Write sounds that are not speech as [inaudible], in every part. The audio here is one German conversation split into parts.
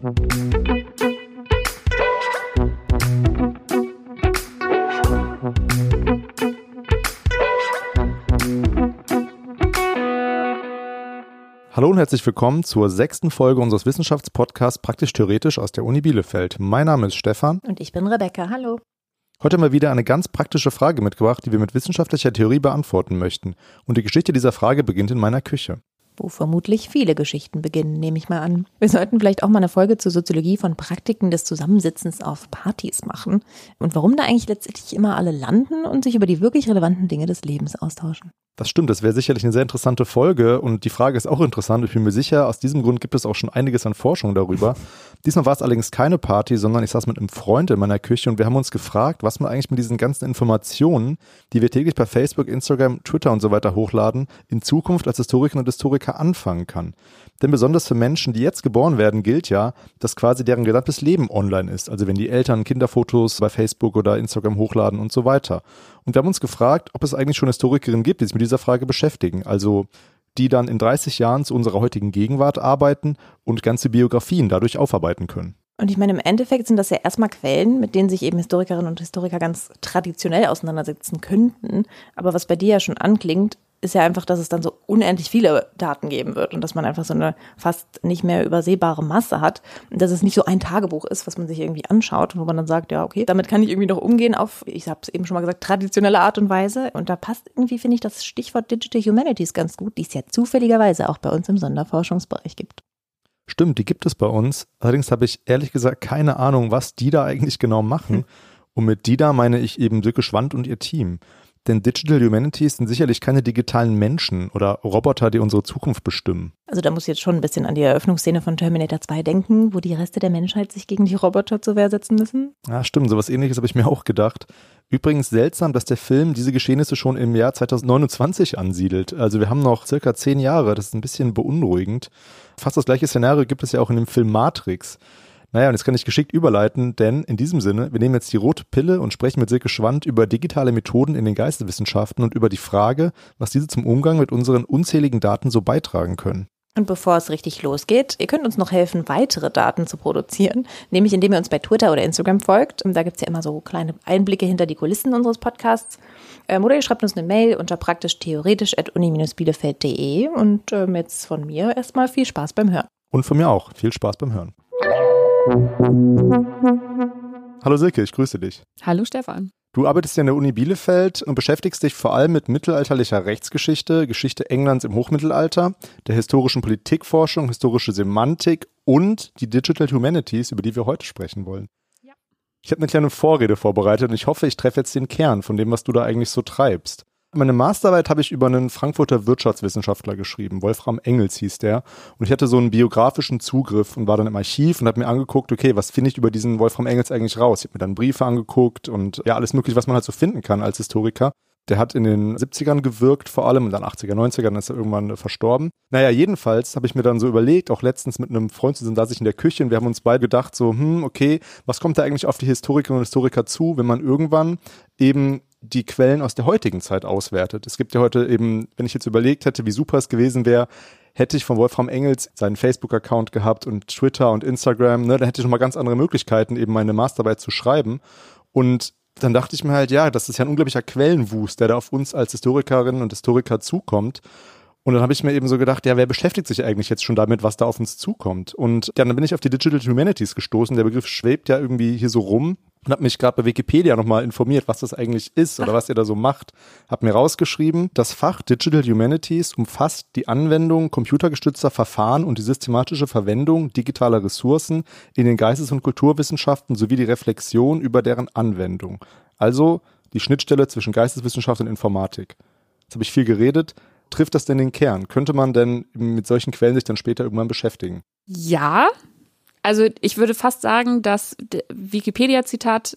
Hallo und herzlich willkommen zur sechsten Folge unseres Wissenschaftspodcasts Praktisch Theoretisch aus der Uni Bielefeld. Mein Name ist Stefan. Und ich bin Rebecca. Hallo. Heute haben wir wieder eine ganz praktische Frage mitgebracht, die wir mit wissenschaftlicher Theorie beantworten möchten. Und die Geschichte dieser Frage beginnt in meiner Küche. Wo vermutlich viele Geschichten beginnen, nehme ich mal an. Wir sollten vielleicht auch mal eine Folge zur Soziologie von Praktiken des Zusammensitzens auf Partys machen und warum da eigentlich letztendlich immer alle landen und sich über die wirklich relevanten Dinge des Lebens austauschen. Das stimmt, das wäre sicherlich eine sehr interessante Folge und die Frage ist auch interessant. Ich bin mir sicher, aus diesem Grund gibt es auch schon einiges an Forschung darüber. [laughs] Diesmal war es allerdings keine Party, sondern ich saß mit einem Freund in meiner Küche und wir haben uns gefragt, was man eigentlich mit diesen ganzen Informationen, die wir täglich bei Facebook, Instagram, Twitter und so weiter hochladen, in Zukunft als Historikerin und Historiker anfangen kann. Denn besonders für Menschen, die jetzt geboren werden, gilt ja, dass quasi deren gesamtes Leben online ist. Also wenn die Eltern Kinderfotos bei Facebook oder Instagram hochladen und so weiter. Und wir haben uns gefragt, ob es eigentlich schon Historikerinnen gibt, die sich mit dieser Frage beschäftigen. Also die dann in 30 Jahren zu unserer heutigen Gegenwart arbeiten und ganze Biografien dadurch aufarbeiten können. Und ich meine, im Endeffekt sind das ja erstmal Quellen, mit denen sich eben Historikerinnen und Historiker ganz traditionell auseinandersetzen könnten. Aber was bei dir ja schon anklingt, ist ja einfach, dass es dann so unendlich viele Daten geben wird und dass man einfach so eine fast nicht mehr übersehbare Masse hat und dass es nicht so ein Tagebuch ist, was man sich irgendwie anschaut und wo man dann sagt, ja, okay, damit kann ich irgendwie noch umgehen auf, ich habe es eben schon mal gesagt, traditionelle Art und Weise und da passt irgendwie, finde ich, das Stichwort Digital Humanities ganz gut, die es ja zufälligerweise auch bei uns im Sonderforschungsbereich gibt. Stimmt, die gibt es bei uns. Allerdings habe ich ehrlich gesagt keine Ahnung, was die da eigentlich genau machen. [laughs] Und mit die da meine ich eben Silke Schwand und ihr Team. Denn Digital Humanities sind sicherlich keine digitalen Menschen oder Roboter, die unsere Zukunft bestimmen. Also da muss ich jetzt schon ein bisschen an die Eröffnungsszene von Terminator 2 denken, wo die Reste der Menschheit sich gegen die Roboter zur Wehr setzen müssen. Ja, stimmt. Sowas ähnliches habe ich mir auch gedacht. Übrigens seltsam, dass der Film diese Geschehnisse schon im Jahr 2029 ansiedelt. Also wir haben noch circa zehn Jahre. Das ist ein bisschen beunruhigend. Fast das gleiche Szenario gibt es ja auch in dem Film Matrix. Naja, und jetzt kann ich geschickt überleiten, denn in diesem Sinne, wir nehmen jetzt die rote Pille und sprechen mit Silke Schwand über digitale Methoden in den Geisteswissenschaften und über die Frage, was diese zum Umgang mit unseren unzähligen Daten so beitragen können. Und bevor es richtig losgeht, ihr könnt uns noch helfen, weitere Daten zu produzieren, nämlich indem ihr uns bei Twitter oder Instagram folgt. Da gibt es ja immer so kleine Einblicke hinter die Kulissen unseres Podcasts. Ähm, oder ihr schreibt uns eine Mail unter praktisch theoretisch at uni-bielefeld.de und ähm, jetzt von mir erstmal viel Spaß beim Hören. Und von mir auch. Viel Spaß beim Hören. Hallo Silke, ich grüße dich. Hallo Stefan. Du arbeitest ja in der Uni Bielefeld und beschäftigst dich vor allem mit mittelalterlicher Rechtsgeschichte, Geschichte Englands im Hochmittelalter, der historischen Politikforschung, historische Semantik und die Digital Humanities, über die wir heute sprechen wollen. Ja. Ich habe eine kleine Vorrede vorbereitet und ich hoffe, ich treffe jetzt den Kern von dem, was du da eigentlich so treibst. Meine Masterarbeit habe ich über einen Frankfurter Wirtschaftswissenschaftler geschrieben. Wolfram Engels hieß der. Und ich hatte so einen biografischen Zugriff und war dann im Archiv und habe mir angeguckt, okay, was finde ich über diesen Wolfram Engels eigentlich raus? Ich habe mir dann Briefe angeguckt und ja, alles mögliche, was man halt so finden kann als Historiker. Der hat in den 70ern gewirkt, vor allem, und dann 80er, 90er, dann ist er irgendwann verstorben. Naja, jedenfalls habe ich mir dann so überlegt, auch letztens mit einem Freund zusammen saß ich in der Küche und wir haben uns beide gedacht, so, hm, okay, was kommt da eigentlich auf die Historikerinnen und Historiker zu, wenn man irgendwann eben die Quellen aus der heutigen Zeit auswertet. Es gibt ja heute eben, wenn ich jetzt überlegt hätte, wie super es gewesen wäre, hätte ich von Wolfram Engels seinen Facebook-Account gehabt und Twitter und Instagram, ne, dann hätte ich schon mal ganz andere Möglichkeiten, eben meine Masterarbeit zu schreiben. Und dann dachte ich mir halt, ja, das ist ja ein unglaublicher Quellenwust, der da auf uns als Historikerinnen und Historiker zukommt. Und dann habe ich mir eben so gedacht, ja, wer beschäftigt sich eigentlich jetzt schon damit, was da auf uns zukommt? Und dann bin ich auf die Digital Humanities gestoßen. Der Begriff schwebt ja irgendwie hier so rum und habe mich gerade bei Wikipedia nochmal informiert, was das eigentlich ist oder was ihr da so macht. Hab mir rausgeschrieben, das Fach Digital Humanities umfasst die Anwendung computergestützter Verfahren und die systematische Verwendung digitaler Ressourcen in den Geistes- und Kulturwissenschaften sowie die Reflexion über deren Anwendung. Also die Schnittstelle zwischen Geisteswissenschaft und Informatik. Jetzt habe ich viel geredet. Trifft das denn den Kern? Könnte man denn mit solchen Quellen sich dann später irgendwann beschäftigen? Ja, also ich würde fast sagen, dass Wikipedia-Zitat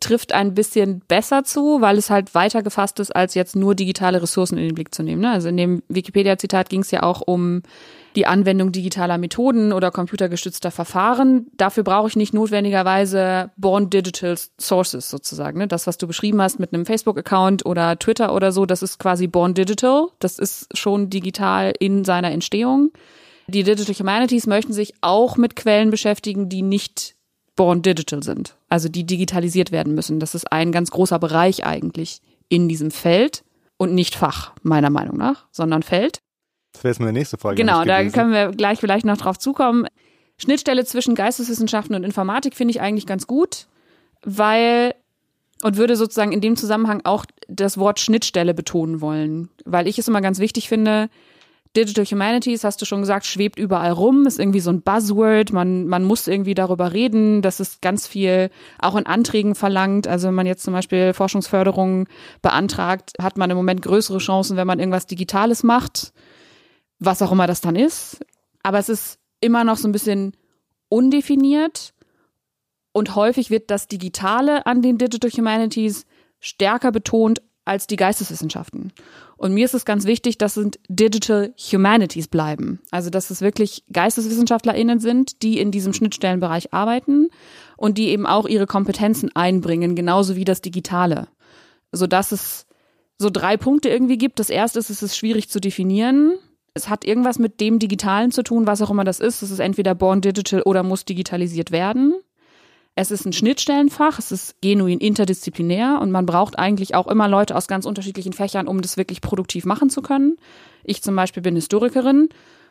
trifft ein bisschen besser zu, weil es halt weiter gefasst ist, als jetzt nur digitale Ressourcen in den Blick zu nehmen. Ne? Also in dem Wikipedia-Zitat ging es ja auch um die Anwendung digitaler Methoden oder computergestützter Verfahren. Dafür brauche ich nicht notwendigerweise Born Digital Sources sozusagen. Ne? Das, was du beschrieben hast mit einem Facebook-Account oder Twitter oder so, das ist quasi Born Digital. Das ist schon digital in seiner Entstehung. Die Digital Humanities möchten sich auch mit Quellen beschäftigen, die nicht born digital sind, also die digitalisiert werden müssen. Das ist ein ganz großer Bereich eigentlich in diesem Feld und nicht Fach, meiner Meinung nach, sondern Feld. Das wäre jetzt meine nächste Frage. Genau, da können wir gleich vielleicht noch drauf zukommen. Schnittstelle zwischen Geisteswissenschaften und Informatik finde ich eigentlich ganz gut, weil und würde sozusagen in dem Zusammenhang auch das Wort Schnittstelle betonen wollen, weil ich es immer ganz wichtig finde, Digital Humanities, hast du schon gesagt, schwebt überall rum, ist irgendwie so ein Buzzword, man, man muss irgendwie darüber reden, das ist ganz viel auch in Anträgen verlangt. Also wenn man jetzt zum Beispiel Forschungsförderung beantragt, hat man im Moment größere Chancen, wenn man irgendwas Digitales macht, was auch immer das dann ist. Aber es ist immer noch so ein bisschen undefiniert und häufig wird das Digitale an den Digital Humanities stärker betont als die Geisteswissenschaften. Und mir ist es ganz wichtig, dass es Digital Humanities bleiben. Also, dass es wirklich GeisteswissenschaftlerInnen sind, die in diesem Schnittstellenbereich arbeiten und die eben auch ihre Kompetenzen einbringen, genauso wie das Digitale. Sodass es so drei Punkte irgendwie gibt. Das erste ist, es ist schwierig zu definieren. Es hat irgendwas mit dem Digitalen zu tun, was auch immer das ist. Es ist entweder born digital oder muss digitalisiert werden. Es ist ein Schnittstellenfach, es ist genuin interdisziplinär und man braucht eigentlich auch immer Leute aus ganz unterschiedlichen Fächern, um das wirklich produktiv machen zu können. Ich zum Beispiel bin Historikerin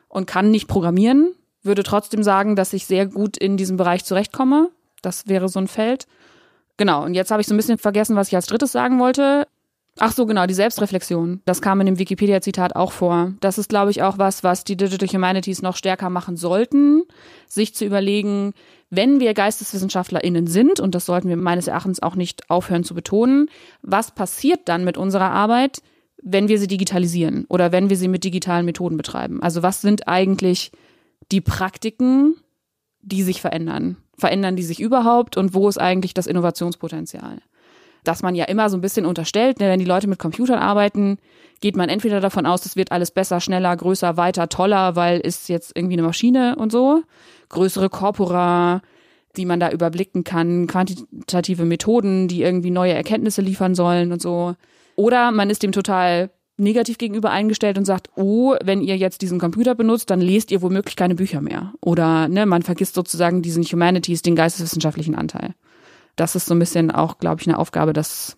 und kann nicht programmieren, würde trotzdem sagen, dass ich sehr gut in diesem Bereich zurechtkomme. Das wäre so ein Feld. Genau, und jetzt habe ich so ein bisschen vergessen, was ich als drittes sagen wollte. Ach so, genau, die Selbstreflexion. Das kam in dem Wikipedia-Zitat auch vor. Das ist, glaube ich, auch was, was die Digital Humanities noch stärker machen sollten, sich zu überlegen, wenn wir GeisteswissenschaftlerInnen sind, und das sollten wir meines Erachtens auch nicht aufhören zu betonen, was passiert dann mit unserer Arbeit, wenn wir sie digitalisieren oder wenn wir sie mit digitalen Methoden betreiben? Also was sind eigentlich die Praktiken, die sich verändern? Verändern die sich überhaupt und wo ist eigentlich das Innovationspotenzial? Dass man ja immer so ein bisschen unterstellt, ne, wenn die Leute mit Computern arbeiten, geht man entweder davon aus, es wird alles besser, schneller, größer, weiter, toller, weil ist jetzt irgendwie eine Maschine und so. Größere Corpora, die man da überblicken kann, quantitative Methoden, die irgendwie neue Erkenntnisse liefern sollen und so. Oder man ist dem total negativ gegenüber eingestellt und sagt, oh, wenn ihr jetzt diesen Computer benutzt, dann lest ihr womöglich keine Bücher mehr. Oder ne, man vergisst sozusagen diesen Humanities, den geisteswissenschaftlichen Anteil das ist so ein bisschen auch, glaube ich, eine Aufgabe, das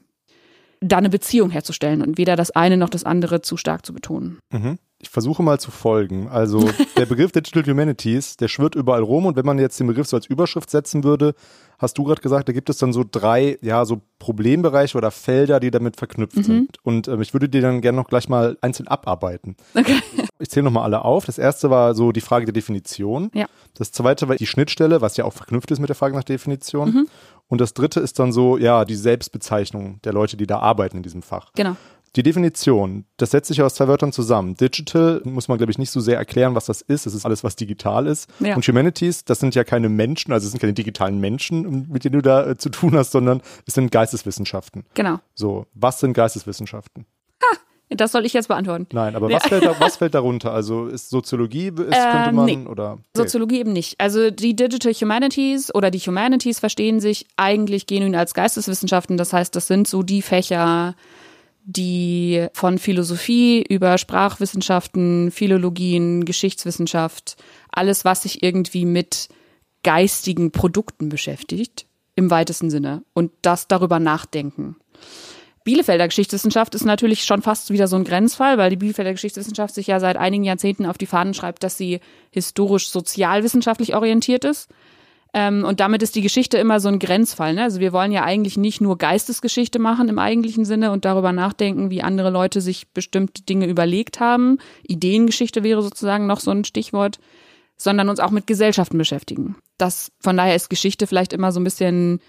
da eine Beziehung herzustellen und weder das eine noch das andere zu stark zu betonen. Mhm. Ich versuche mal zu folgen. Also [laughs] der Begriff Digital Humanities, der schwirrt überall rum und wenn man jetzt den Begriff so als Überschrift setzen würde, hast du gerade gesagt, da gibt es dann so drei, ja, so Problembereiche oder Felder, die damit verknüpft mhm. sind. Und ähm, ich würde dir dann gerne noch gleich mal einzeln abarbeiten. Okay. Ich zähle nochmal alle auf. Das erste war so die Frage der Definition. Ja. Das zweite war die Schnittstelle, was ja auch verknüpft ist mit der Frage nach Definition. Mhm. Und das dritte ist dann so, ja, die Selbstbezeichnung der Leute, die da arbeiten in diesem Fach. Genau. Die Definition, das setzt sich aus zwei Wörtern zusammen. Digital muss man, glaube ich, nicht so sehr erklären, was das ist. Das ist alles, was digital ist. Ja. Und Humanities, das sind ja keine Menschen, also es sind keine digitalen Menschen, mit denen du da äh, zu tun hast, sondern es sind Geisteswissenschaften. Genau. So, was sind Geisteswissenschaften? Das soll ich jetzt beantworten. Nein, aber ja. was, fällt da, was [laughs] fällt darunter? Also ist Soziologie, ist, könnte äh, man, nee. oder? Okay. Soziologie eben nicht. Also die Digital Humanities oder die Humanities verstehen sich eigentlich genuin als Geisteswissenschaften. Das heißt, das sind so die Fächer, die von Philosophie über Sprachwissenschaften, Philologien, Geschichtswissenschaft, alles, was sich irgendwie mit geistigen Produkten beschäftigt, im weitesten Sinne. Und das darüber nachdenken. Bielefelder Geschichtswissenschaft ist natürlich schon fast wieder so ein Grenzfall, weil die Bielefelder Geschichtswissenschaft sich ja seit einigen Jahrzehnten auf die Fahnen schreibt, dass sie historisch sozialwissenschaftlich orientiert ist. Ähm, und damit ist die Geschichte immer so ein Grenzfall. Ne? Also wir wollen ja eigentlich nicht nur Geistesgeschichte machen im eigentlichen Sinne und darüber nachdenken, wie andere Leute sich bestimmte Dinge überlegt haben. Ideengeschichte wäre sozusagen noch so ein Stichwort, sondern uns auch mit Gesellschaften beschäftigen. Das, von daher ist Geschichte vielleicht immer so ein bisschen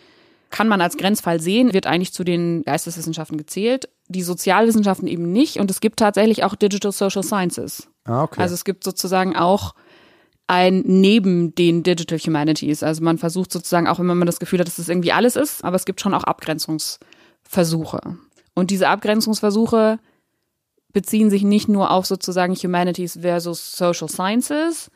kann man als Grenzfall sehen, wird eigentlich zu den Geisteswissenschaften gezählt. Die Sozialwissenschaften eben nicht. Und es gibt tatsächlich auch Digital Social Sciences. Ah, okay. Also es gibt sozusagen auch ein neben den Digital Humanities. Also man versucht sozusagen, auch wenn man das Gefühl hat, dass das irgendwie alles ist, aber es gibt schon auch Abgrenzungsversuche. Und diese Abgrenzungsversuche beziehen sich nicht nur auf sozusagen Humanities versus Social Sciences,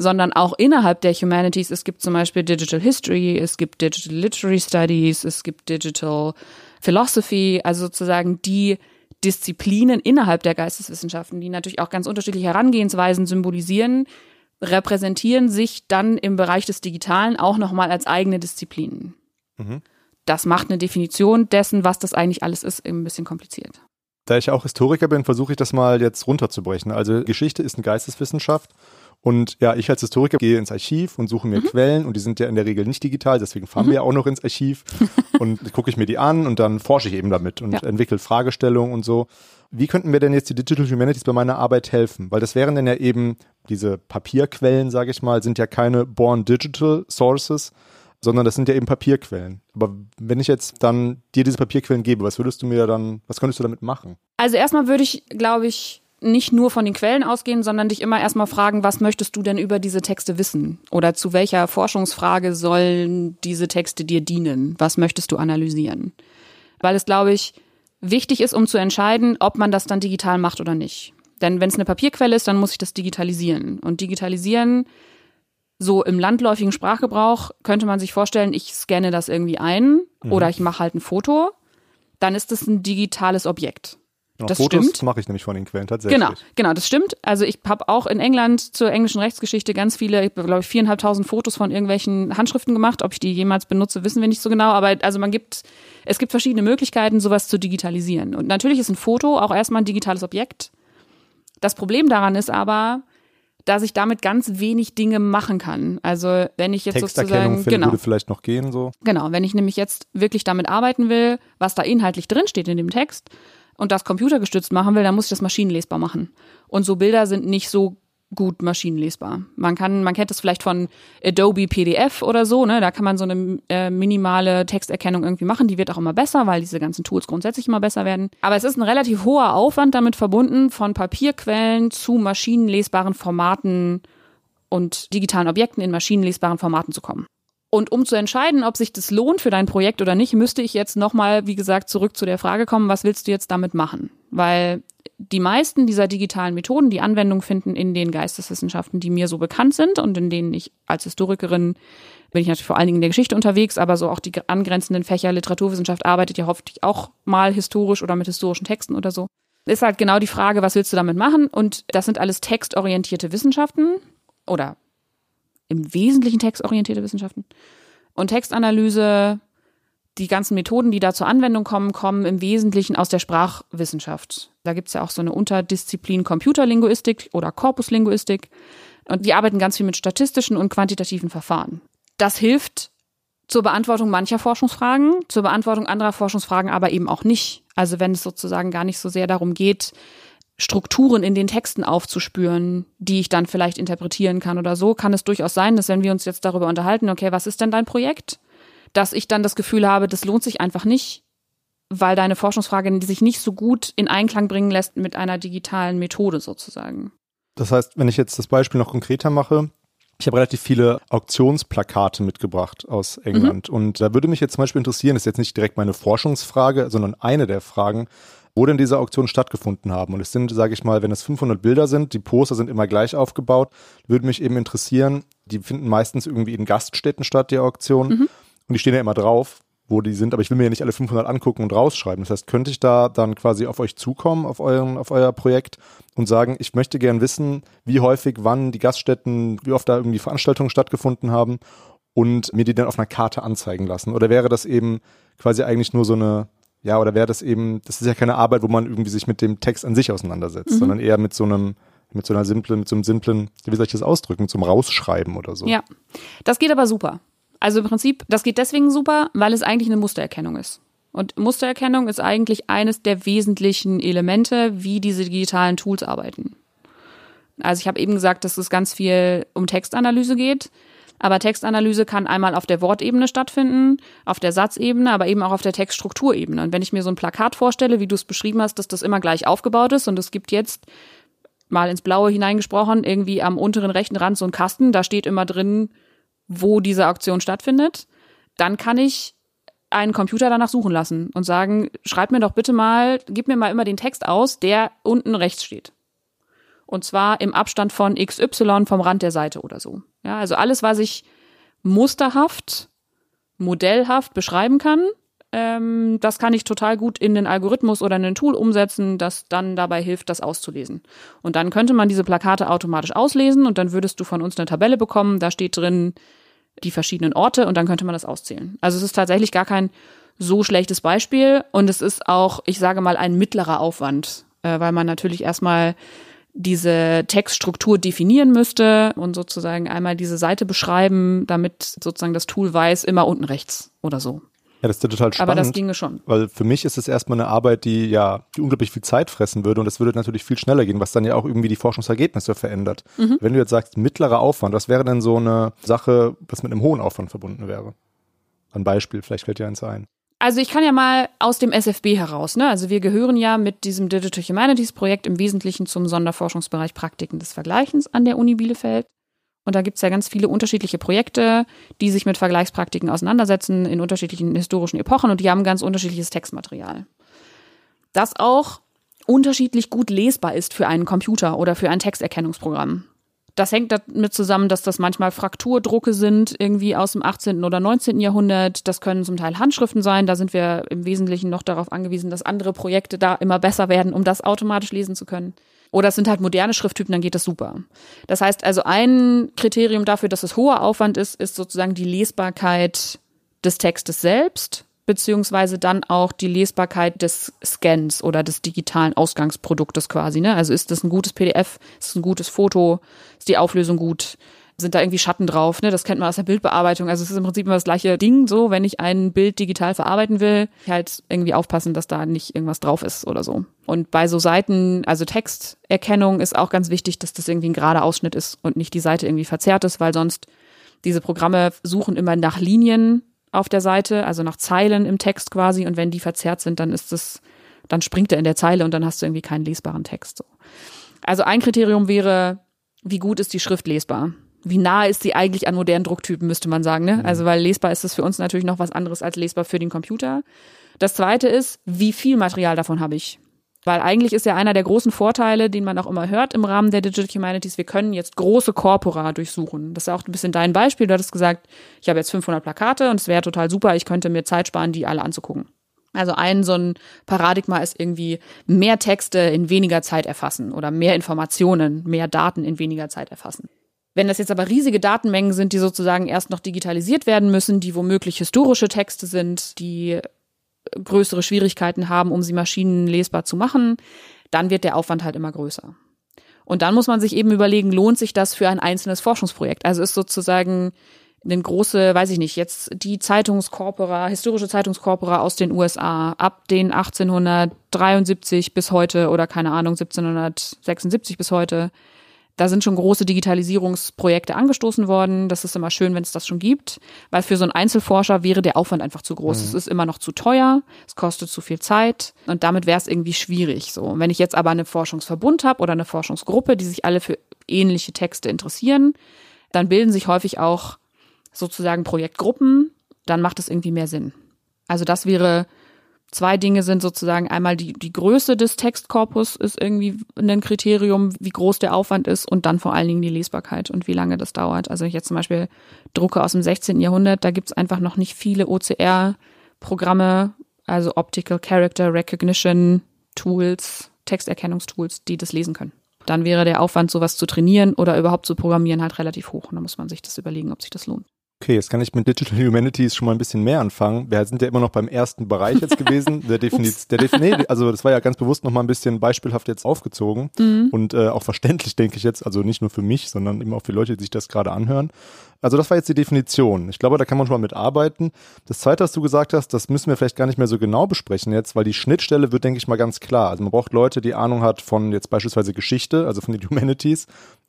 sondern auch innerhalb der Humanities. Es gibt zum Beispiel Digital History, es gibt Digital Literary Studies, es gibt Digital Philosophy, also sozusagen die Disziplinen innerhalb der Geisteswissenschaften, die natürlich auch ganz unterschiedliche Herangehensweisen symbolisieren, repräsentieren sich dann im Bereich des Digitalen auch nochmal als eigene Disziplinen. Mhm. Das macht eine Definition dessen, was das eigentlich alles ist, eben ein bisschen kompliziert. Da ich auch Historiker bin, versuche ich das mal jetzt runterzubrechen. Also Geschichte ist eine Geisteswissenschaft und ja, ich als Historiker gehe ins Archiv und suche mir Mhm. Quellen und die sind ja in der Regel nicht digital, deswegen fahren wir ja auch noch ins Archiv [laughs] und gucke ich mir die an und dann forsche ich eben damit und Ja. entwickle Fragestellungen und so. Wie könnten mir denn jetzt die Digital Humanities bei meiner Arbeit helfen? Weil das wären dann ja eben diese Papierquellen, sage ich mal, sind ja keine born digital sources, sondern das sind ja eben Papierquellen. Aber wenn ich jetzt dann dir diese Papierquellen gebe, was würdest du mir dann, was könntest du damit machen? Also erstmal würde ich, glaube ich, nicht nur von den Quellen ausgehen, sondern dich immer erstmal fragen, was möchtest du denn über diese Texte wissen? Oder zu welcher Forschungsfrage sollen diese Texte dir dienen? Was möchtest du analysieren? Weil es, glaube ich, wichtig ist, um zu entscheiden, ob man das dann digital macht oder nicht. Denn wenn es eine Papierquelle ist, dann muss ich das digitalisieren. Und digitalisieren, so im landläufigen Sprachgebrauch, könnte man sich vorstellen, ich scanne das irgendwie ein oder ich mache halt ein Foto. Dann ist es ein digitales Objekt. Das Fotos stimmt. mache ich nämlich von den Quellen tatsächlich. Genau, genau, das stimmt. Also ich habe auch in England zur englischen Rechtsgeschichte ganz viele, ich glaube ich, viereinhalbtausend Fotos von irgendwelchen Handschriften gemacht. Ob ich die jemals benutze, wissen wir nicht so genau. Aber also man gibt, es gibt verschiedene Möglichkeiten, sowas zu digitalisieren. Und natürlich ist ein Foto auch erstmal ein digitales Objekt. Das Problem daran ist aber, dass ich damit ganz wenig Dinge machen kann. Also wenn ich jetzt sozusagen, genau, würde vielleicht noch gehen so. Genau, wenn ich nämlich jetzt wirklich damit arbeiten will, was da inhaltlich drinsteht in dem Text und das computergestützt machen will, dann muss ich das maschinenlesbar machen. Und so Bilder sind nicht so gut maschinenlesbar. Man kann, man kennt das vielleicht von Adobe PDF oder so, ne? Da kann man so eine äh, minimale Texterkennung irgendwie machen. Die wird auch immer besser, weil diese ganzen Tools grundsätzlich immer besser werden. Aber es ist ein relativ hoher Aufwand damit verbunden, von Papierquellen zu maschinenlesbaren Formaten und digitalen Objekten in maschinenlesbaren Formaten zu kommen. Und um zu entscheiden, ob sich das lohnt für dein Projekt oder nicht, müsste ich jetzt nochmal, wie gesagt, zurück zu der Frage kommen, was willst du jetzt damit machen? Weil die meisten dieser digitalen Methoden, die Anwendung finden in den Geisteswissenschaften, die mir so bekannt sind und in denen ich als Historikerin bin ich natürlich vor allen Dingen in der Geschichte unterwegs, aber so auch die angrenzenden Fächer Literaturwissenschaft arbeitet ja hoffentlich auch mal historisch oder mit historischen Texten oder so. Ist halt genau die Frage, was willst du damit machen? Und das sind alles textorientierte Wissenschaften oder im Wesentlichen textorientierte Wissenschaften. Und Textanalyse, die ganzen Methoden, die da zur Anwendung kommen, kommen im Wesentlichen aus der Sprachwissenschaft. Da gibt's ja auch so eine Unterdisziplin Computerlinguistik oder Korpuslinguistik. Und die arbeiten ganz viel mit statistischen und quantitativen Verfahren. Das hilft zur Beantwortung mancher Forschungsfragen, zur Beantwortung anderer Forschungsfragen aber eben auch nicht. Also wenn es sozusagen gar nicht so sehr darum geht, Strukturen in den Texten aufzuspüren, die ich dann vielleicht interpretieren kann oder so, kann es durchaus sein, dass wenn wir uns jetzt darüber unterhalten, okay, was ist denn dein Projekt, dass ich dann das Gefühl habe, das lohnt sich einfach nicht, weil deine Forschungsfrage sich nicht so gut in Einklang bringen lässt mit einer digitalen Methode sozusagen. Das heißt, wenn ich jetzt das Beispiel noch konkreter mache, ich habe relativ viele Auktionsplakate mitgebracht aus England. Und da würde mich jetzt zum Beispiel interessieren, das ist jetzt nicht direkt meine Forschungsfrage, sondern eine der Fragen, wo denn diese Auktionen stattgefunden haben. Und es sind, sage ich mal, wenn es 500 Bilder sind, die Poster sind immer gleich aufgebaut, würde mich eben interessieren, die finden meistens irgendwie in Gaststätten statt, die Auktionen. Und die stehen ja immer drauf, wo die sind, aber ich will mir ja nicht alle 500 angucken und rausschreiben. Das heißt, könnte ich da dann quasi auf euch zukommen, auf, euren, auf euer Projekt und sagen, ich möchte gern wissen, wie häufig, wann die Gaststätten, wie oft da irgendwie Veranstaltungen stattgefunden haben und mir die dann auf einer Karte anzeigen lassen? Oder wäre das eben quasi eigentlich nur so eine, ja, oder wäre das eben, das ist ja keine Arbeit, wo man irgendwie sich mit dem Text an sich auseinandersetzt, sondern eher mit so einem, mit so einer simplen, mit so einem simplen, wie soll ich das ausdrücken, einem Rausschreiben oder so. Ja, das geht aber super. Also im Prinzip, das geht deswegen super, weil es eigentlich eine Mustererkennung ist. Und Mustererkennung ist eigentlich eines der wesentlichen Elemente, wie diese digitalen Tools arbeiten. Also ich habe eben gesagt, dass es ganz viel um Textanalyse geht. Aber Textanalyse kann einmal auf der Wortebene stattfinden, auf der Satzebene, aber eben auch auf der Textstrukturebene. Und wenn ich mir so ein Plakat vorstelle, wie du es beschrieben hast, dass das immer gleich aufgebaut ist und es gibt jetzt mal ins Blaue hineingesprochen, irgendwie am unteren rechten Rand so ein Kasten, da steht immer drin, wo diese Auktion stattfindet, dann kann ich einen Computer danach suchen lassen und sagen, schreib mir doch bitte mal, gib mir mal immer den Text aus, der unten rechts steht. Und zwar im Abstand von XY vom Rand der Seite oder so. Ja, also alles, was ich musterhaft, modellhaft beschreiben kann, ähm, das kann ich total gut in den Algorithmus oder in ein Tool umsetzen, das dann dabei hilft, das auszulesen. Und dann könnte man diese Plakate automatisch auslesen und dann würdest du von uns eine Tabelle bekommen, da steht drin die verschiedenen Orte und dann könnte man das auszählen. Also es ist tatsächlich gar kein so schlechtes Beispiel und es ist auch, ich sage mal, ein mittlerer Aufwand, äh, weil man natürlich erstmal diese Textstruktur definieren müsste und sozusagen einmal diese Seite beschreiben, damit sozusagen das Tool weiß, immer unten rechts oder so. Ja, das ist ja total spannend. Aber das ginge schon. Weil für mich ist es erstmal eine Arbeit, die ja die unglaublich viel Zeit fressen würde und das würde natürlich viel schneller gehen, was dann ja auch irgendwie die Forschungsergebnisse verändert. Mhm. Wenn du jetzt sagst, mittlerer Aufwand, was wäre denn so eine Sache, was mit einem hohen Aufwand verbunden wäre? Ein Beispiel, vielleicht fällt dir eins ein. Also ich kann ja mal aus dem SFB heraus, ne? Also wir gehören ja mit diesem Digital Humanities Projekt im Wesentlichen zum Sonderforschungsbereich Praktiken des Vergleichens an der Uni Bielefeld. Und da gibt's ja ganz viele unterschiedliche Projekte, die sich mit Vergleichspraktiken auseinandersetzen in unterschiedlichen historischen Epochen und die haben ganz unterschiedliches Textmaterial. Das auch unterschiedlich gut lesbar ist für einen Computer oder für ein Texterkennungsprogramm. Das hängt damit zusammen, dass das manchmal Frakturdrucke sind, irgendwie aus dem 18. oder 19. Jahrhundert. Das können zum Teil Handschriften sein. Da sind wir im Wesentlichen noch darauf angewiesen, dass andere Projekte da immer besser werden, um das automatisch lesen zu können. Oder es sind halt moderne Schrifttypen, dann geht das super. Das heißt also, ein Kriterium dafür, dass es hoher Aufwand ist, ist sozusagen die Lesbarkeit des Textes selbst beziehungsweise dann auch die Lesbarkeit des Scans oder des digitalen Ausgangsproduktes quasi. Ne? Also ist das ein gutes PDF, ist ein gutes Foto, ist die Auflösung gut, sind da irgendwie Schatten drauf, ne? Das kennt man aus der Bildbearbeitung. Also es ist im Prinzip immer das gleiche Ding, so, wenn ich ein Bild digital verarbeiten will, halt irgendwie aufpassen, dass da nicht irgendwas drauf ist oder so. Und bei so Seiten, also Texterkennung ist auch ganz wichtig, dass das irgendwie ein gerader Ausschnitt ist und nicht die Seite irgendwie verzerrt ist, weil sonst diese Programme suchen immer nach Linien auf der Seite, also nach Zeilen im Text quasi. Und wenn die verzerrt sind, dann ist es, dann springt er in der Zeile und dann hast du irgendwie keinen lesbaren Text. So. Also ein Kriterium wäre, wie gut ist die Schrift lesbar? Wie nah ist sie eigentlich an modernen Drucktypen, müsste man sagen, ne? Mhm. Also, weil lesbar ist es für uns natürlich noch was anderes als lesbar für den Computer. Das zweite ist, wie viel Material davon habe ich? Weil eigentlich ist ja einer der großen Vorteile, den man auch immer hört im Rahmen der Digital Humanities, wir können jetzt große Corpora durchsuchen. Das ist auch ein bisschen dein Beispiel. Du hattest gesagt, ich habe jetzt 500 Plakate und es wäre total super, ich könnte mir Zeit sparen, die alle anzugucken. Also ein so ein Paradigma ist irgendwie mehr Texte in weniger Zeit erfassen oder mehr Informationen, mehr Daten in weniger Zeit erfassen. Wenn das jetzt aber riesige Datenmengen sind, die sozusagen erst noch digitalisiert werden müssen, die womöglich historische Texte sind, die größere Schwierigkeiten haben, um sie maschinenlesbar zu machen, dann wird der Aufwand halt immer größer. Und dann muss man sich eben überlegen, lohnt sich das für ein einzelnes Forschungsprojekt? Also ist sozusagen eine große, weiß ich nicht, jetzt die Zeitungskorpora, historische Zeitungskorpora aus den USA ab den 1873 bis heute oder keine Ahnung, 1776 bis heute da sind schon große Digitalisierungsprojekte angestoßen worden. Das ist immer schön, wenn es das schon gibt, weil für so einen Einzelforscher wäre der Aufwand einfach zu groß. Mhm. Es ist immer noch zu teuer, es kostet zu viel Zeit und damit wäre es irgendwie schwierig. So, wenn ich jetzt aber eine Forschungsverbund habe oder eine Forschungsgruppe, die sich alle für ähnliche Texte interessieren, dann bilden sich häufig auch sozusagen Projektgruppen. Dann macht es irgendwie mehr Sinn. Also das wäre zwei Dinge sind sozusagen einmal die, die Größe des Textkorpus ist irgendwie ein Kriterium, wie groß der Aufwand ist und dann vor allen Dingen die Lesbarkeit und wie lange das dauert. Also ich jetzt zum Beispiel drucke aus dem 16. Jahrhundert, da gibt's einfach noch nicht viele OCR-Programme, also Optical Character Recognition Tools, Texterkennungstools, die das lesen können. Dann wäre der Aufwand, sowas zu trainieren oder überhaupt zu programmieren, halt relativ hoch. Und da muss man sich das überlegen, ob sich das lohnt. Okay, jetzt kann ich mit Digital Humanities schon mal ein bisschen mehr anfangen. Wir sind ja immer noch beim ersten Bereich jetzt gewesen. [laughs] Der definiert, der definiert, also das war ja ganz bewusst noch mal ein bisschen beispielhaft jetzt aufgezogen mhm. und äh, auch verständlich, denke ich jetzt. Also nicht nur für mich, sondern eben auch für Leute, die sich das gerade anhören. Also das war jetzt die Definition. Ich glaube, da kann man schon mal mit arbeiten. Das zweite, was du gesagt hast, das müssen wir vielleicht gar nicht mehr so genau besprechen jetzt, weil die Schnittstelle wird, denke ich mal, ganz klar. Also man braucht Leute, die Ahnung hat von jetzt beispielsweise Geschichte, also von den Humanities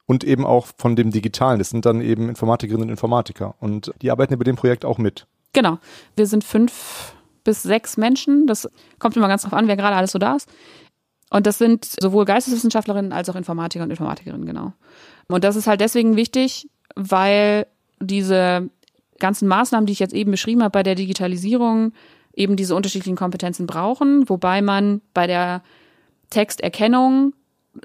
und eben auch von dem Digitalen. Das sind dann eben Informatikerinnen und Informatiker. Und die arbeiten über dem Projekt auch mit. Genau. Wir sind fünf bis sechs Menschen. Das kommt immer ganz drauf an, wer gerade alles so da ist. Und das sind sowohl Geisteswissenschaftlerinnen als auch Informatiker und Informatikerinnen, genau. Und das ist halt deswegen wichtig, weil diese ganzen Maßnahmen, die ich jetzt eben beschrieben habe bei der Digitalisierung, eben diese unterschiedlichen Kompetenzen brauchen, wobei man bei der Texterkennung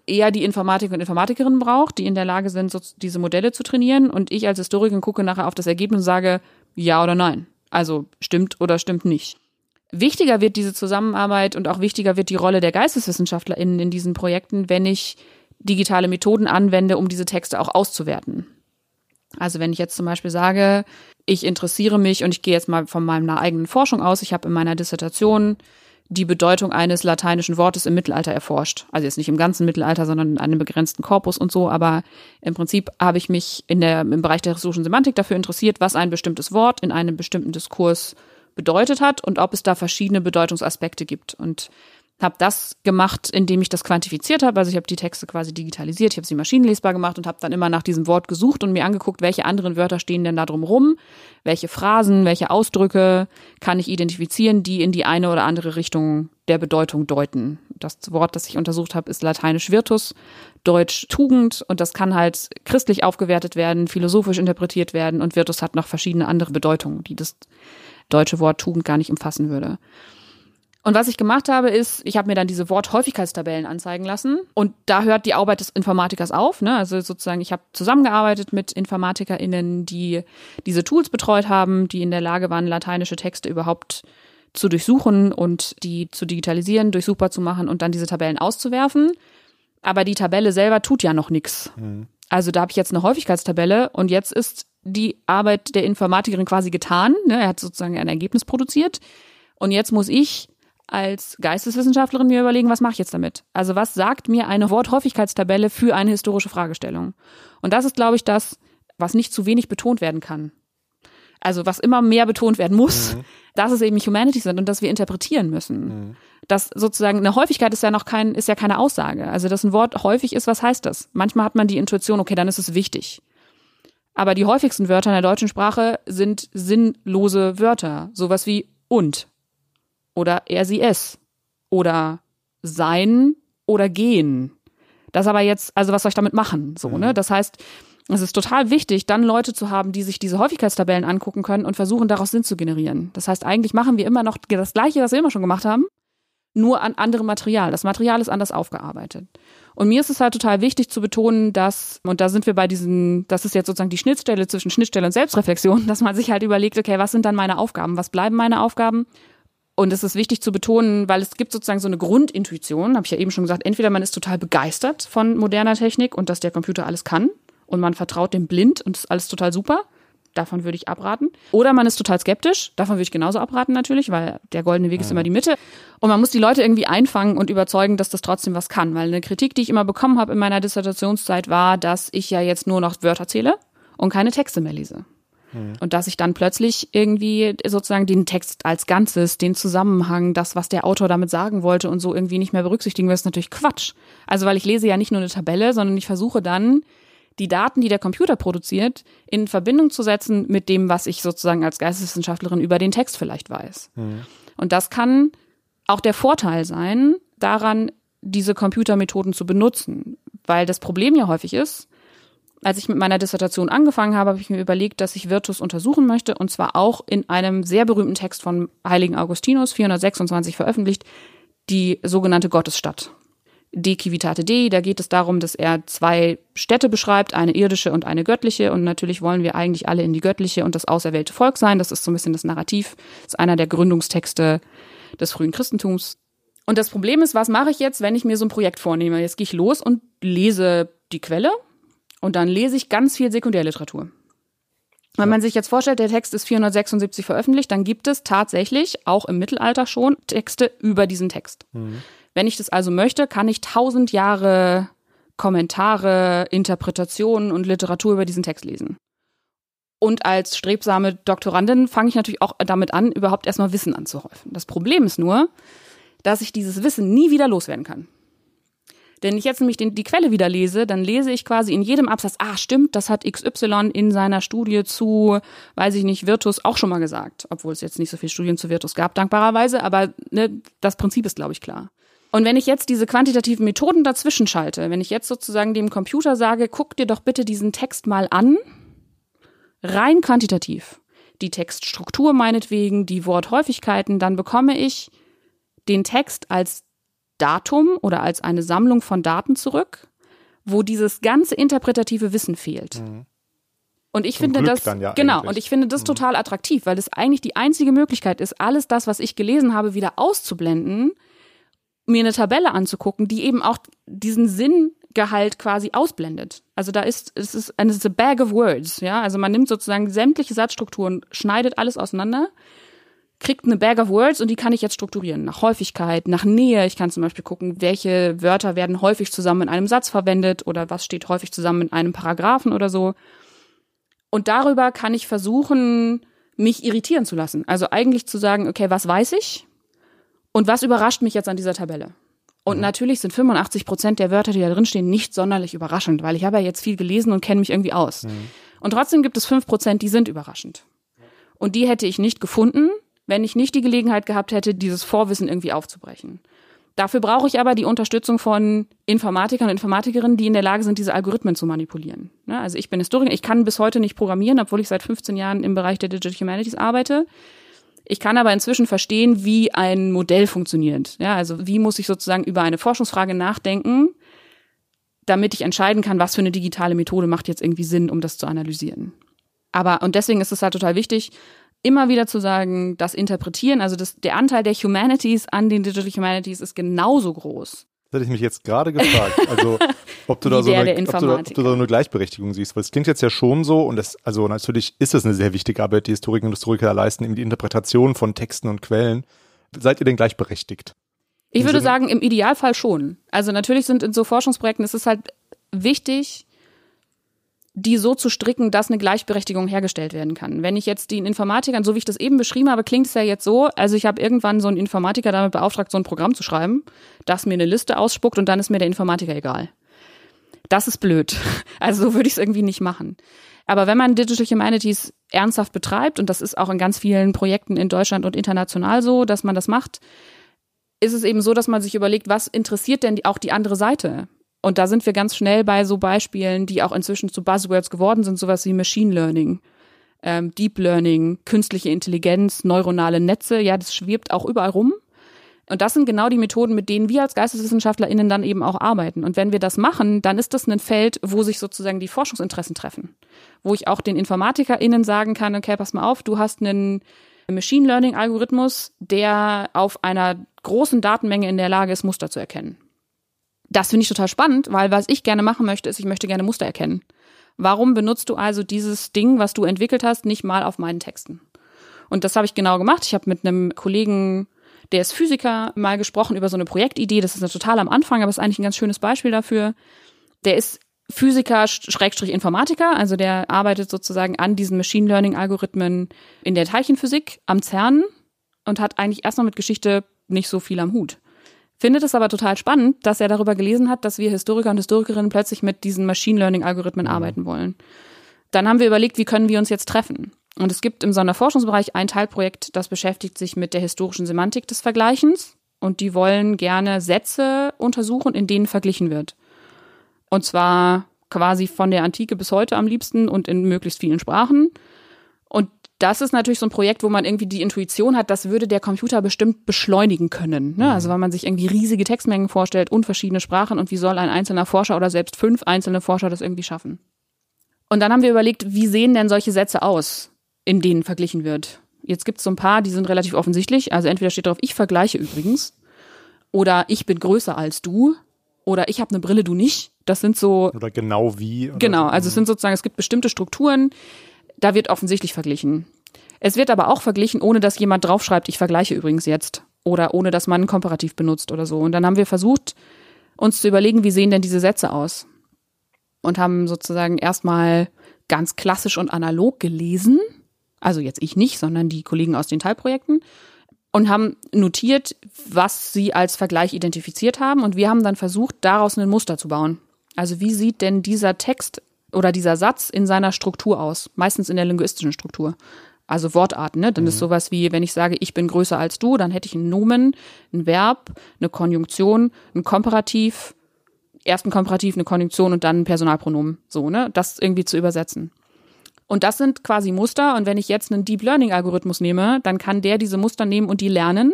eher die Informatik und Informatikerinnen braucht, die in der Lage sind, so diese Modelle zu trainieren. Und ich als Historikerin gucke nachher auf das Ergebnis und sage ja oder nein. Also stimmt oder stimmt nicht. wichtiger wird diese Zusammenarbeit und auch wichtiger wird die Rolle der GeisteswissenschaftlerInnen in diesen Projekten, wenn ich digitale Methoden anwende, um diese Texte auch auszuwerten. Also wenn ich jetzt zum Beispiel sage, ich interessiere mich und ich gehe jetzt mal von meiner eigenen Forschung aus, ich habe in meiner Dissertation die Bedeutung eines lateinischen Wortes im Mittelalter erforscht. Also jetzt nicht im ganzen Mittelalter, sondern in einem begrenzten Korpus und so. Aber im Prinzip habe ich mich in der, im Bereich der historischen Semantik dafür interessiert, was ein bestimmtes Wort in einem bestimmten Diskurs bedeutet hat und ob es da verschiedene Bedeutungsaspekte gibt. Und habe das gemacht, indem ich das quantifiziert habe. Also ich habe die Texte quasi digitalisiert, ich habe sie maschinenlesbar gemacht und habe dann immer nach diesem Wort gesucht und mir angeguckt, welche anderen Wörter stehen denn da drum rum, welche Phrasen, welche Ausdrücke kann ich identifizieren, die in die eine oder andere Richtung der Bedeutung deuten. Das Wort, das ich untersucht habe, ist lateinisch Virtus, deutsch Tugend und das kann halt christlich aufgewertet werden, philosophisch interpretiert werden und Virtus hat noch verschiedene andere Bedeutungen, die das deutsche Wort Tugend gar nicht umfassen würde. Und was ich gemacht habe, ist, ich habe mir dann diese Worthäufigkeitstabellen anzeigen lassen. Und da hört die Arbeit des Informatikers auf. Ne? Also sozusagen, ich habe zusammengearbeitet mit InformatikerInnen, die diese Tools betreut haben, die in der Lage waren, lateinische Texte überhaupt zu durchsuchen und die zu digitalisieren, durchsuchbar zu machen und dann diese Tabellen auszuwerfen. Aber die Tabelle selber tut ja noch nichts. Mhm. Also da habe ich jetzt eine Häufigkeitstabelle und jetzt ist die Arbeit der Informatikerin quasi getan. Ne? Er hat sozusagen ein Ergebnis produziert. Und jetzt muss ich als Geisteswissenschaftlerin mir überlegen, was mache ich jetzt damit? Also was sagt mir eine Worthäufigkeitstabelle für eine historische Fragestellung? Und das ist, glaube ich, das, was nicht zu wenig betont werden kann. Also was immer mehr betont werden muss, mhm. [laughs] dass es eben Humanities sind und dass wir interpretieren müssen. Mhm. Das sozusagen eine Häufigkeit ist ja noch kein, ist ja keine Aussage. Also dass ein Wort häufig ist, was heißt das? Manchmal hat man die Intuition, okay, dann ist es wichtig. Aber die häufigsten Wörter in der deutschen Sprache sind sinnlose Wörter. Sowas wie und oder er sie es oder sein oder gehen. Das aber jetzt, also was soll ich damit machen? So, ne? Mhm. Das heißt, es ist total wichtig, dann Leute zu haben, die sich diese Häufigkeitstabellen angucken können und versuchen, daraus Sinn zu generieren. Das heißt, eigentlich machen wir immer noch das Gleiche, was wir immer schon gemacht haben, nur an anderem Material. Das Material ist anders aufgearbeitet. Und mir ist es halt total wichtig zu betonen, dass, und da sind wir bei diesen, das ist jetzt sozusagen die Schnittstelle zwischen Schnittstelle und Selbstreflexion, [laughs] dass man sich halt überlegt, okay, was sind dann meine Aufgaben? Was bleiben meine Aufgaben? Und es ist wichtig zu betonen, weil es gibt sozusagen so eine Grundintuition, habe ich ja eben schon gesagt, entweder man ist total begeistert von moderner Technik und dass der Computer alles kann und man vertraut dem blind und ist alles total super. Davon würde ich abraten. Oder man ist total skeptisch. Davon würde ich genauso abraten natürlich, weil der goldene Weg ist immer die Mitte. Und man muss die Leute irgendwie einfangen und überzeugen, dass das trotzdem was kann. Weil eine Kritik, die ich immer bekommen habe in meiner Dissertationszeit, war, dass ich ja jetzt nur noch Wörter zähle und keine Texte mehr lese. Mhm. Und dass ich dann plötzlich irgendwie sozusagen den Text als Ganzes, den Zusammenhang, das, was der Autor damit sagen wollte und so irgendwie nicht mehr berücksichtigen will, ist natürlich Quatsch. Also weil ich lese ja nicht nur eine Tabelle, sondern ich versuche dann, die Daten, die der Computer produziert, in Verbindung zu setzen mit dem, was ich sozusagen als Geisteswissenschaftlerin über den Text vielleicht weiß. Mhm. Und das kann auch der Vorteil sein, daran diese Computermethoden zu benutzen. Weil das Problem ja häufig ist, als ich mit meiner Dissertation angefangen habe, habe ich mir überlegt, dass ich Virtus untersuchen möchte und zwar auch in einem sehr berühmten Text von Heiligen Augustinus, 426 veröffentlicht, die sogenannte Gottesstadt. De Civitate Dei, da geht es darum, dass er zwei Städte beschreibt, eine irdische und eine göttliche. Und natürlich wollen wir eigentlich alle in die göttliche und das auserwählte Volk sein. Das ist so ein bisschen das Narrativ. Das ist einer der Gründungstexte des frühen Christentums. Und das Problem ist, was mache ich jetzt, wenn ich mir so ein Projekt vornehme? Jetzt gehe ich los und lese die Quelle, und dann lese ich ganz viel Sekundärliteratur. Wenn man sich jetzt vorstellt, der Text ist 476 veröffentlicht, dann gibt es tatsächlich auch im Mittelalter schon Texte über diesen Text. Mhm. Wenn ich das also möchte, kann ich tausend Jahre Kommentare, Interpretationen und Literatur über diesen Text lesen. Und als strebsame Doktorandin fange ich natürlich auch damit an, überhaupt erstmal Wissen anzuhäufen. Das Problem ist nur, dass ich dieses Wissen nie wieder loswerden kann. Wenn ich jetzt nämlich den, die Quelle wieder lese, dann lese ich quasi in jedem Absatz, ah, stimmt, das hat XY in seiner Studie zu, weiß ich nicht, Virtus auch schon mal gesagt. Obwohl es jetzt nicht so viele Studien zu Virtus gab, dankbarerweise, aber ne, das Prinzip ist, glaube ich, klar. Und wenn ich jetzt diese quantitativen Methoden dazwischen schalte, wenn ich jetzt sozusagen dem Computer sage, guck dir doch bitte diesen Text mal an, rein quantitativ, die Textstruktur meinetwegen, die Worthäufigkeiten, dann bekomme ich den Text als Datum oder als eine Sammlung von Daten zurück, wo dieses ganze interpretative Wissen fehlt. Mhm. Und ich Zum finde Glück das ja genau eigentlich. und ich finde das total attraktiv, weil es eigentlich die einzige Möglichkeit ist, alles das, was ich gelesen habe, wieder auszublenden, mir eine Tabelle anzugucken, die eben auch diesen Sinngehalt quasi ausblendet. Also da ist es ist a bag of words, ja? Also man nimmt sozusagen sämtliche Satzstrukturen, schneidet alles auseinander, kriegt eine bag of words und die kann ich jetzt strukturieren nach Häufigkeit, nach Nähe. Ich kann zum Beispiel gucken, welche Wörter werden häufig zusammen in einem Satz verwendet oder was steht häufig zusammen in einem Paragraphen oder so. Und darüber kann ich versuchen, mich irritieren zu lassen. Also eigentlich zu sagen, okay, was weiß ich und was überrascht mich jetzt an dieser Tabelle? Und natürlich sind 85 Prozent der Wörter, die da drin stehen, nicht sonderlich überraschend, weil ich habe ja jetzt viel gelesen und kenne mich irgendwie aus. Und trotzdem gibt es fünf Prozent, die sind überraschend. Und die hätte ich nicht gefunden, wenn ich nicht die Gelegenheit gehabt hätte, dieses Vorwissen irgendwie aufzubrechen. Dafür brauche ich aber die Unterstützung von Informatikern und Informatikerinnen, die in der Lage sind, diese Algorithmen zu manipulieren. Ne, Also ich bin Historiker, ich kann bis heute nicht programmieren, obwohl ich seit 15 Jahren im Bereich der Digital Humanities arbeite. Ich kann aber inzwischen verstehen, wie ein Modell funktioniert. Ja, also wie muss ich sozusagen über eine Forschungsfrage nachdenken, damit ich entscheiden kann, was für eine digitale Methode macht jetzt irgendwie Sinn, um das zu analysieren. Aber, und deswegen ist es halt total wichtig, immer wieder zu sagen, das Interpretieren, also das, der Anteil der Humanities an den Digital Humanities ist genauso groß. Das hätte ich mich jetzt gerade gefragt. Also, [laughs] ob du, da so eine, ob, du da, ob du da so eine Gleichberechtigung siehst. Weil es klingt jetzt ja schon so, und das, also natürlich ist es eine sehr wichtige Arbeit, die Historiker und Historiker leisten, eben die Interpretation von Texten und Quellen. Seid ihr denn gleichberechtigt? Ich würde Sinne- sagen, im Idealfall schon. Also natürlich sind in so Forschungsprojekten, es ist halt wichtig, die so zu stricken, dass eine Gleichberechtigung hergestellt werden kann. Wenn ich jetzt den Informatikern, so wie ich das eben beschrieben habe, klingt es ja jetzt so, also ich habe irgendwann so einen Informatiker damit beauftragt, so ein Programm zu schreiben, das mir eine Liste ausspuckt und dann ist mir der Informatiker egal. Das ist blöd. [laughs] Also so würde ich es irgendwie nicht machen. Aber wenn man Digital Humanities ernsthaft betreibt, und das ist auch in ganz vielen Projekten in Deutschland und international so, dass man das macht, ist es eben so, dass man sich überlegt, was interessiert denn auch die andere Seite? Und da sind wir ganz schnell bei so Beispielen, die auch inzwischen zu Buzzwords geworden sind, sowas wie Machine Learning, ähm, Deep Learning, künstliche Intelligenz, neuronale Netze. Ja, das schwebt auch überall rum. Und das sind genau die Methoden, mit denen wir als GeisteswissenschaftlerInnen dann eben auch arbeiten. Und wenn wir das machen, dann ist das ein Feld, wo sich sozusagen die Forschungsinteressen treffen. Wo ich auch den InformatikerInnen sagen kann, okay, pass mal auf, du hast einen Machine Learning Algorithmus, der auf einer großen Datenmenge in der Lage ist, Muster zu erkennen. Das finde ich total spannend, weil was ich gerne machen möchte, ist, ich möchte gerne Muster erkennen. Warum benutzt du also dieses Ding, was du entwickelt hast, nicht mal auf meinen Texten? Und das habe ich genau gemacht. Ich habe mit einem Kollegen, der ist Physiker, mal gesprochen über so eine Projektidee. Das ist total am Anfang, aber ist eigentlich ein ganz schönes Beispiel dafür. Der ist Physiker, Schrägstrich Informatiker, also der arbeitet sozusagen an diesen Machine Learning Algorithmen in der Teilchenphysik am CERN und hat eigentlich erstmal mit Geschichte nicht so viel am Hut. Findet es aber total spannend, dass er darüber gelesen hat, dass wir Historiker und Historikerinnen plötzlich mit diesen Machine Learning Algorithmen arbeiten wollen. Dann haben wir überlegt, wie können wir uns jetzt treffen? Und es gibt im Sonderforschungsbereich ein Teilprojekt, das beschäftigt sich mit der historischen Semantik des Vergleichens. Und die wollen gerne Sätze untersuchen, in denen verglichen wird. Und zwar quasi von der Antike bis heute am liebsten und in möglichst vielen Sprachen. Das ist natürlich so ein Projekt, wo man irgendwie die Intuition hat, das würde der Computer bestimmt beschleunigen können. Ne? Also wenn man sich irgendwie riesige Textmengen vorstellt und verschiedene Sprachen und wie soll ein einzelner Forscher oder selbst fünf einzelne Forscher das irgendwie schaffen? Und dann haben wir überlegt, wie sehen denn solche Sätze aus, in denen verglichen wird? Jetzt gibt es so ein paar, die sind relativ offensichtlich. Also entweder steht drauf, ich vergleiche übrigens, oder ich bin größer als du, oder ich habe eine Brille, du nicht. Das sind so Oder genau wie? Oder Genau, so. also es sind sozusagen, es gibt bestimmte Strukturen, da wird offensichtlich verglichen. Es wird aber auch verglichen, ohne dass jemand draufschreibt, ich vergleiche übrigens jetzt. Oder ohne dass man ein Komparativ benutzt oder so. Und dann haben wir versucht, uns zu überlegen, wie sehen denn diese Sätze aus? Und haben sozusagen erstmal ganz klassisch und analog gelesen. Also jetzt ich nicht, sondern die Kollegen aus den Teilprojekten. Und haben notiert, was sie als Vergleich identifiziert haben. Und wir haben dann versucht, daraus ein Muster zu bauen. Also wie sieht denn dieser Text oder dieser Satz in seiner Struktur aus? Meistens in der linguistischen Struktur. Also Wortarten, ne? Dann ist sowas wie, wenn ich sage, ich bin größer als du, dann hätte ich einen Nomen, ein Verb, eine Konjunktion, ein Komparativ, erst ein Komparativ, eine Konjunktion und dann ein Personalpronomen. So, ne? Das irgendwie zu übersetzen. Und das sind quasi Muster. Und wenn ich jetzt einen Deep Learning Algorithmus nehme, dann kann der diese Muster nehmen und die lernen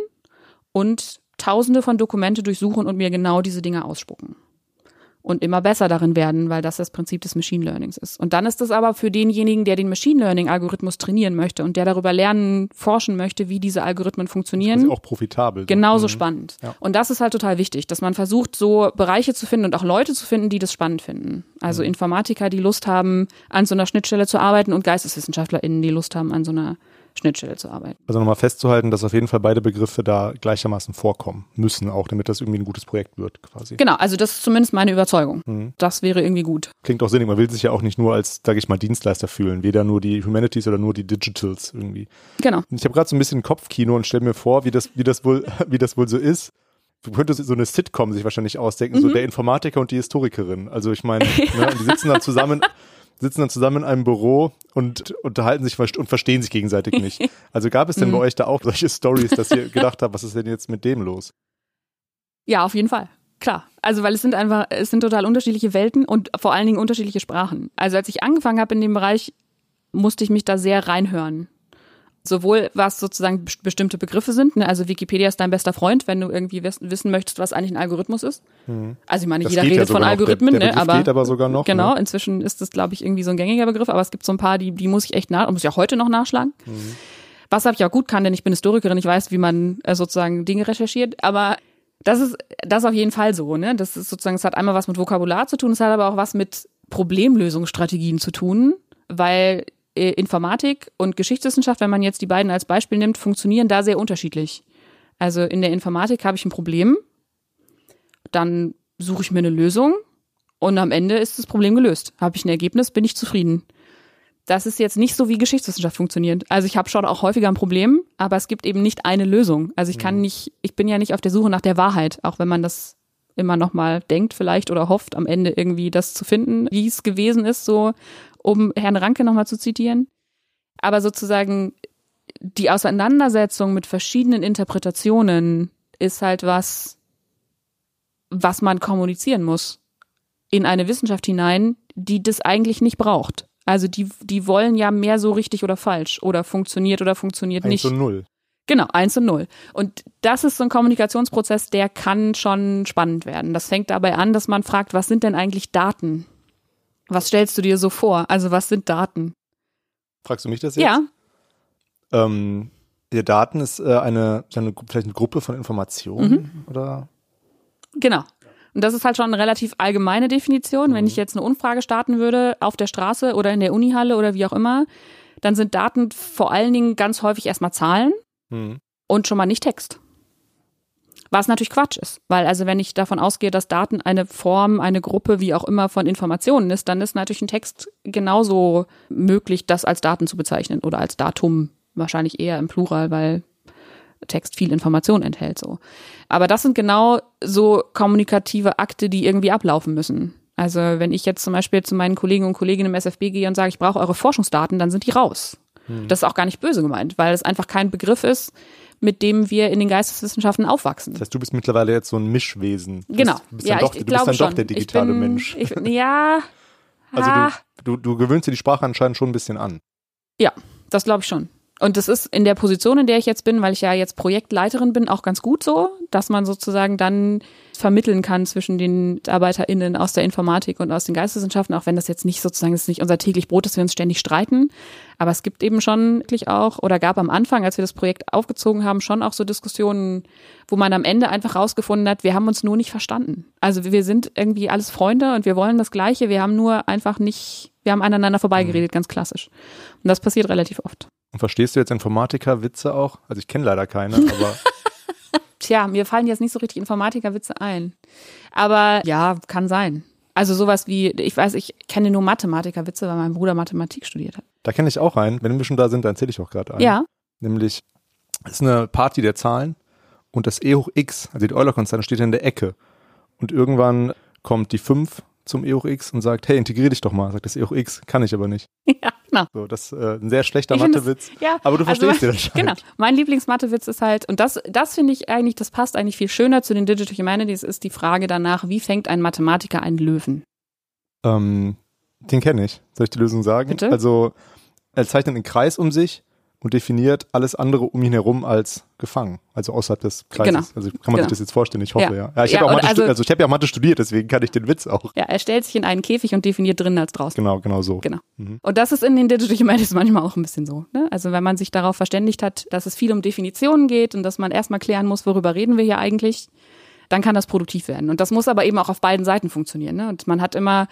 und tausende von Dokumente durchsuchen und mir genau diese Dinge ausspucken. Und immer besser darin werden, weil das das Prinzip des Machine Learnings ist. Und dann ist es aber für denjenigen, der den Machine Learning Algorithmus trainieren möchte und der darüber lernen, forschen möchte, wie diese Algorithmen funktionieren. Das auch profitabel. Genauso Mhm. spannend. Ja. Und das ist halt total wichtig, dass man versucht, so Bereiche zu finden und auch Leute zu finden, die das spannend finden. Also Informatiker, die Lust haben, an so einer Schnittstelle zu arbeiten und GeisteswissenschaftlerInnen, die Lust haben, an so einer Schnittstelle zu arbeiten. Also nochmal festzuhalten, dass auf jeden Fall beide Begriffe da gleichermaßen vorkommen müssen, auch damit das irgendwie ein gutes Projekt wird, quasi. Genau, also das ist zumindest meine Überzeugung. Das wäre irgendwie gut. Klingt auch sinnig. Man will sich ja auch nicht nur als, sage ich mal, Dienstleister fühlen. Weder nur die Humanities oder nur die Digitals irgendwie. Genau. Ich habe gerade so ein bisschen Kopfkino und stelle mir vor, wie das, wie das wohl, [laughs] wie das wohl so ist. Du könntest so eine Sitcom sich wahrscheinlich ausdenken, so der Informatiker und die Historikerin. Also ich meine, [laughs] ne, die sitzen dann zusammen, [laughs] sitzen dann zusammen in einem Büro und unterhalten sich und verstehen sich gegenseitig nicht. [laughs] Also gab es denn bei euch da auch solche Stories, dass ihr gedacht habt, was ist denn jetzt mit dem los? Ja, auf jeden Fall. Klar. Also, weil es sind einfach, es sind total unterschiedliche Welten und vor allen Dingen unterschiedliche Sprachen. Also, als ich angefangen habe in dem Bereich, musste ich mich da sehr reinhören. Sowohl was sozusagen best- bestimmte Begriffe sind, ne? also Wikipedia ist dein bester Freund, wenn du irgendwie wiss wissen möchtest, was eigentlich ein Algorithmus ist. Also ich meine, Das jeder geht ja redet von. Algorithmen, der, der ne? Aber geht aber sogar noch. genau, Ne? inzwischen ist das, glaube ich, irgendwie so ein gängiger Begriff, aber es gibt so ein paar, die, die muss ich echt nach, muss ich auch heute noch nachschlagen. Was habe ich auch gut kann, denn ich bin Historikerin, ich weiß, wie man äh, sozusagen Dinge recherchiert, aber das ist das ist auf jeden Fall so, ne? Das ist sozusagen, es hat einmal was mit Vokabular zu tun, es hat aber auch was mit Problemlösungsstrategien zu tun, weil Informatik und Geschichtswissenschaft, wenn man jetzt die beiden als Beispiel nimmt, funktionieren da sehr unterschiedlich. Also in der Informatik habe ich ein Problem, dann suche ich mir eine Lösung und am Ende ist das Problem gelöst. Habe ich ein Ergebnis, bin ich zufrieden. Das ist jetzt nicht so, wie Geschichtswissenschaft funktioniert. Also ich habe schon auch häufiger ein Problem, aber es gibt eben nicht eine Lösung. Also ich kann nicht, ich bin ja nicht auf der Suche nach der Wahrheit, auch wenn man das immer noch mal denkt vielleicht oder hofft, am Ende irgendwie das zu finden, wie es gewesen ist, so um Herrn Ranke noch mal zu zitieren. Aber sozusagen die Auseinandersetzung mit verschiedenen Interpretationen ist halt was, was man kommunizieren muss in eine Wissenschaft hinein, die das eigentlich nicht braucht. Also die, die wollen ja mehr so richtig oder falsch oder funktioniert oder funktioniert Eins nicht. und null. Genau, eins und null. Und das ist so ein Kommunikationsprozess, der kann schon spannend werden. Das fängt dabei an, dass man fragt, was sind denn eigentlich Daten? Was stellst du dir so vor? Also was sind Daten? Fragst du mich das jetzt? Ja, Ähm, der Daten ist äh, eine, eine, vielleicht eine Gruppe von Informationen Mhm. oder? Genau. Und das ist halt schon eine relativ allgemeine Definition. Wenn ich jetzt eine Umfrage starten würde auf der Straße oder in der Unihalle oder wie auch immer, dann sind Daten vor allen Dingen ganz häufig erstmal Zahlen Hm. und schon mal nicht Text. Was natürlich Quatsch ist, weil also wenn ich davon ausgehe, dass Daten eine Form, eine Gruppe, wie auch immer von Informationen ist, dann ist natürlich ein Text genauso möglich, das als Daten zu bezeichnen oder als Datum wahrscheinlich eher im Plural, weil Text viel Information enthält so. Aber das sind genau so kommunikative Akte, die irgendwie ablaufen müssen. Also wenn ich jetzt zum Beispiel zu meinen Kollegen und Kolleginnen im SFB gehe und sage, ich brauche eure Forschungsdaten, dann sind die raus. Das ist auch gar nicht böse gemeint, weil es einfach kein Begriff ist, mit dem wir in den Geisteswissenschaften aufwachsen. Das heißt, du bist mittlerweile jetzt so ein Mischwesen. Du Genau. Du bist ja, dann doch, ich du glaube bist dann schon. doch der digitale ich bin, Mensch. Ich, ja, Also ah, du, du, du gewöhnst dir die Sprache anscheinend schon ein bisschen an. ja, das glaube ich schon. Und das ist in der Position, in der ich jetzt bin, weil ich ja jetzt Projektleiterin bin, auch ganz gut so, dass man sozusagen dann vermitteln kann zwischen den ArbeiterInnen aus der Informatik und aus den Geisteswissenschaften, auch wenn das jetzt nicht sozusagen, das ist nicht unser täglich Brot, dass wir uns ständig streiten. Aber es gibt eben schon wirklich auch, oder gab am Anfang, als wir das Projekt aufgezogen haben, schon auch so Diskussionen, wo man am Ende einfach rausgefunden hat, wir haben uns nur nicht verstanden. Also wir sind irgendwie alles Freunde und wir wollen das Gleiche, wir haben nur einfach nicht, wir haben aneinander vorbeigeredet, ganz klassisch. Und das passiert relativ oft. Und verstehst du jetzt Informatiker-Witze auch? Also ich kenne leider keine, [laughs] aber Tja, mir fallen jetzt nicht so richtig Informatikerwitze ein. Aber ja, kann sein. Also sowas wie, ich weiß, ich kenne nur Mathematikerwitze, weil mein Bruder Mathematik studiert hat. da kenne ich auch einen. Wenn wir schon da sind, dann erzähle ich auch gerade einen. Ja. Nämlich, es ist eine Party der Zahlen und das E hoch x, also die Euler-Konstante, steht in der Ecke. Und irgendwann kommt die 5 zum E hoch x und sagt, hey, integrier dich doch mal. Sagt das E hoch x, kann ich aber nicht. [laughs] Ja, genau. So, das ist äh, ein sehr schlechter Mathewitz. Ja, Aber du also verstehst mein, den anscheinend. Genau. Mein Lieblingsmathewitz ist halt, und das, das finde ich eigentlich, das passt eigentlich viel schöner zu den Digital Humanities, ist die Frage danach, wie fängt ein Mathematiker einen Löwen? Ähm, den kenne ich. Soll ich die Lösung sagen? Bitte? Also, er zeichnet einen Kreis um sich und definiert alles andere um ihn herum als gefangen, also außerhalb des Kreises. Genau. Also kann man Genau. sich das jetzt vorstellen, ich hoffe, ja. Ja. ja. ich Ja, habe Mathe also- also ich hab ja Mathe studiert, deswegen kann ich den Witz auch. Ja, er stellt sich in einen Käfig und definiert drinnen als draußen. Genau, genau so. Genau. Und das ist in den Digital Humanities manchmal auch ein bisschen so. Ne? Also wenn man sich darauf verständigt hat, dass es viel um Definitionen geht und dass man erstmal klären muss, worüber reden wir hier eigentlich, dann kann das produktiv werden. Und das muss aber eben auch auf beiden Seiten funktionieren. Ne? Und man hat immer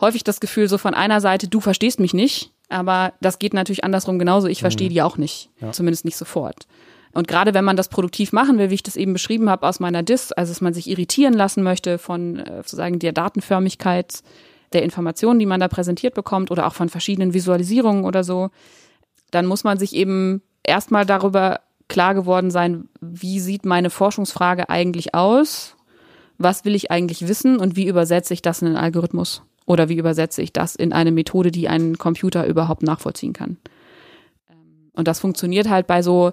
häufig das Gefühl, so von einer Seite, du verstehst mich nicht, aber das geht natürlich andersrum genauso, ich verstehe die auch nicht. Zumindest nicht sofort. Und gerade wenn man das produktiv machen will, wie ich das eben beschrieben habe aus meiner Dis, also dass man sich irritieren lassen möchte von äh, sozusagen der Datenförmigkeit der Informationen, die man da präsentiert bekommt oder auch von verschiedenen Visualisierungen oder so, dann muss man sich eben erstmal darüber klar geworden sein, wie sieht meine Forschungsfrage eigentlich aus? Was will ich eigentlich wissen und wie übersetze ich das in einen Algorithmus? Oder wie übersetze ich das in eine Methode, die ein Computer überhaupt nachvollziehen kann? Ähm, Und das funktioniert halt bei so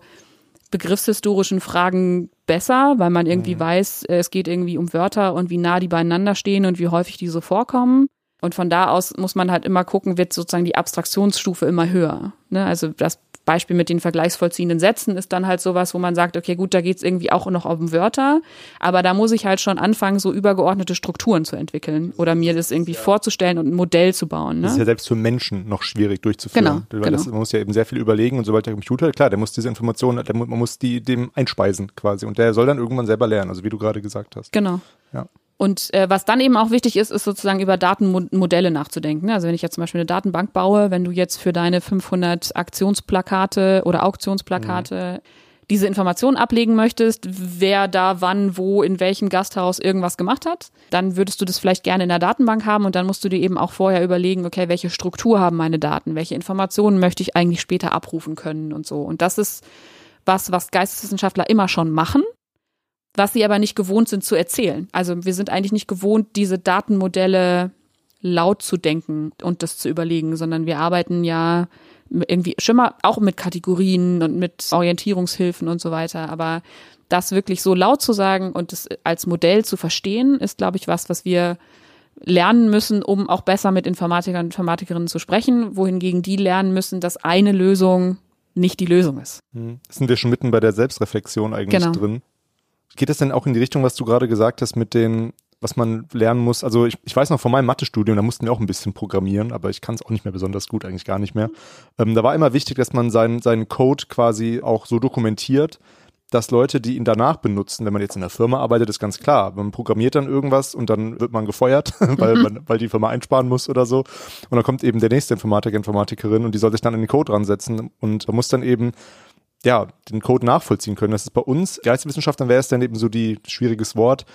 begriffshistorischen Fragen besser, weil man irgendwie weiß, äh, es geht irgendwie um Wörter und wie nah die beieinander stehen und wie häufig die so vorkommen. Und von da aus muss man halt immer gucken, wird sozusagen die Abstraktionsstufe immer höher. Ne? Also das Beispiel mit den vergleichsvollziehenden Sätzen ist dann halt sowas, wo man sagt, okay, gut, da geht's irgendwie auch noch um Wörter, aber da muss ich halt schon anfangen, so übergeordnete Strukturen zu entwickeln oder mir das irgendwie vorzustellen und ein Modell zu bauen. Das ist Ne? ja selbst für Menschen noch schwierig durchzuführen. Genau, weil das, genau. man muss ja eben sehr viel überlegen und sobald der Computer, klar, der muss diese Informationen, der, man muss die dem einspeisen quasi und der soll dann irgendwann selber lernen, also wie du gerade gesagt hast. Genau. Ja. Und äh, was dann eben auch wichtig ist, ist sozusagen über Datenmodelle nachzudenken. Also wenn ich jetzt zum Beispiel eine Datenbank baue, wenn du jetzt für deine 500 Aktionsplakate oder Auktionsplakate diese Informationen ablegen möchtest, wer da wann, wo, in welchem Gasthaus irgendwas gemacht hat, dann würdest du das vielleicht gerne in der Datenbank haben und dann musst du dir eben auch vorher überlegen, okay, welche Struktur haben meine Daten, welche Informationen möchte ich eigentlich später abrufen können und so. Und das ist was, was Geisteswissenschaftler immer schon machen was sie aber nicht gewohnt sind zu erzählen. Also wir sind eigentlich nicht gewohnt, diese Datenmodelle laut zu denken und das zu überlegen, sondern wir arbeiten ja irgendwie schon mal auch mit Kategorien und mit Orientierungshilfen und so weiter. Aber das wirklich so laut zu sagen und das als Modell zu verstehen, ist, glaube ich, was, was wir lernen müssen, um auch besser mit Informatikern und Informatikerinnen zu sprechen, wohingegen die lernen müssen, dass eine Lösung nicht die Lösung ist. Hm. Sind wir schon mitten bei der Selbstreflexion eigentlich Genau. drin? Geht das denn auch in die Richtung, was du gerade gesagt hast, mit den, was man lernen muss? Also ich, ich weiß noch von meinem Mathestudium, da mussten wir auch ein bisschen programmieren, aber ich kann es auch nicht mehr besonders gut, eigentlich gar nicht mehr. Ähm, da war immer wichtig, dass man seinen, seinen Code quasi auch so dokumentiert, dass Leute, die ihn danach benutzen, wenn man jetzt in der Firma arbeitet, ist ganz klar. Man programmiert dann irgendwas und dann wird man gefeuert, [laughs] weil, man, weil die Firma einsparen muss oder so. Und dann kommt eben der nächste Informatiker, Informatikerin und die soll sich dann an den Code ransetzen und man muss dann eben ja, den Code nachvollziehen können. Das ist bei uns, Geisteswissenschaftlern wäre es dann eben so die, schwieriges Wort,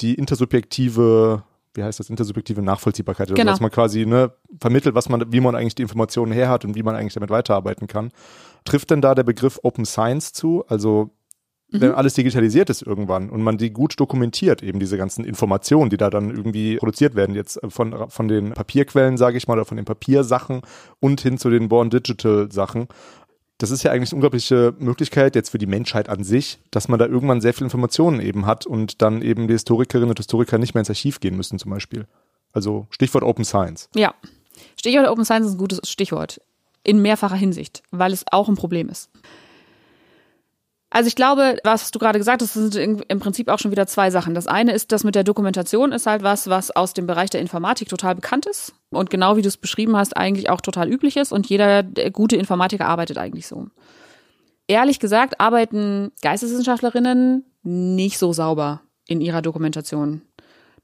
die intersubjektive, wie heißt das, intersubjektive Nachvollziehbarkeit, also Genau. dass man quasi ne, vermittelt, was man, wie man eigentlich die Informationen her hat und wie man eigentlich damit weiterarbeiten kann. Trifft denn da der Begriff Open Science zu? Also wenn alles digitalisiert ist irgendwann und man die gut dokumentiert, eben diese ganzen Informationen, die da dann irgendwie produziert werden, jetzt von, von den Papierquellen, sage ich mal, oder von den Papiersachen und hin zu den Born Digital Sachen. Das ist ja eigentlich eine unglaubliche Möglichkeit jetzt für die Menschheit an sich, dass man da irgendwann sehr viele Informationen eben hat und dann eben die Historikerinnen und Historiker nicht mehr ins Archiv gehen müssen zum Beispiel. Also Stichwort Open Science. Ja. Stichwort Open Science ist ein gutes Stichwort. In mehrfacher Hinsicht, weil es auch ein Problem ist. Also ich glaube, was du gerade gesagt hast, sind im Prinzip auch schon wieder zwei Sachen. Das eine ist, das mit der Dokumentation ist halt was, was aus dem Bereich der Informatik total bekannt ist und genau wie du es beschrieben hast, eigentlich auch total üblich ist und jeder der gute Informatiker arbeitet eigentlich so. Ehrlich gesagt arbeiten Geisteswissenschaftlerinnen nicht so sauber in ihrer Dokumentation.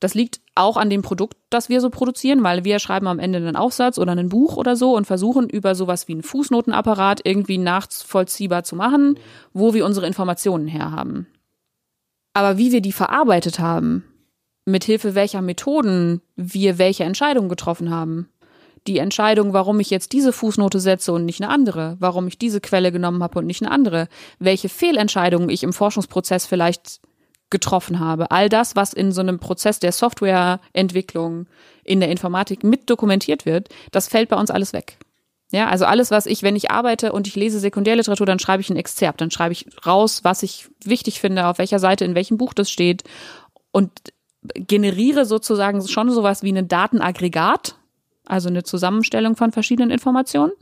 Das liegt auch an dem Produkt, das wir so produzieren, weil wir schreiben am Ende einen Aufsatz oder ein Buch oder so und versuchen über sowas wie einen Fußnotenapparat irgendwie nachvollziehbar zu machen, wo wir unsere Informationen herhaben. Aber wie wir die verarbeitet haben, mithilfe welcher Methoden wir welche Entscheidungen getroffen haben, die Entscheidung, warum ich jetzt diese Fußnote setze und nicht eine andere, warum ich diese Quelle genommen habe und nicht eine andere, welche Fehlentscheidungen ich im Forschungsprozess vielleicht getroffen habe. All das, was in so einem Prozess der Softwareentwicklung in der Informatik mit dokumentiert wird, das fällt bei uns alles weg. Ja, also alles, was ich, wenn ich arbeite und ich lese Sekundärliteratur, dann schreibe ich ein Exzerpt, dann schreibe ich raus, was ich wichtig finde, auf welcher Seite, in welchem Buch das steht und generiere sozusagen schon sowas wie ein Datenaggregat, also eine Zusammenstellung von verschiedenen Informationen,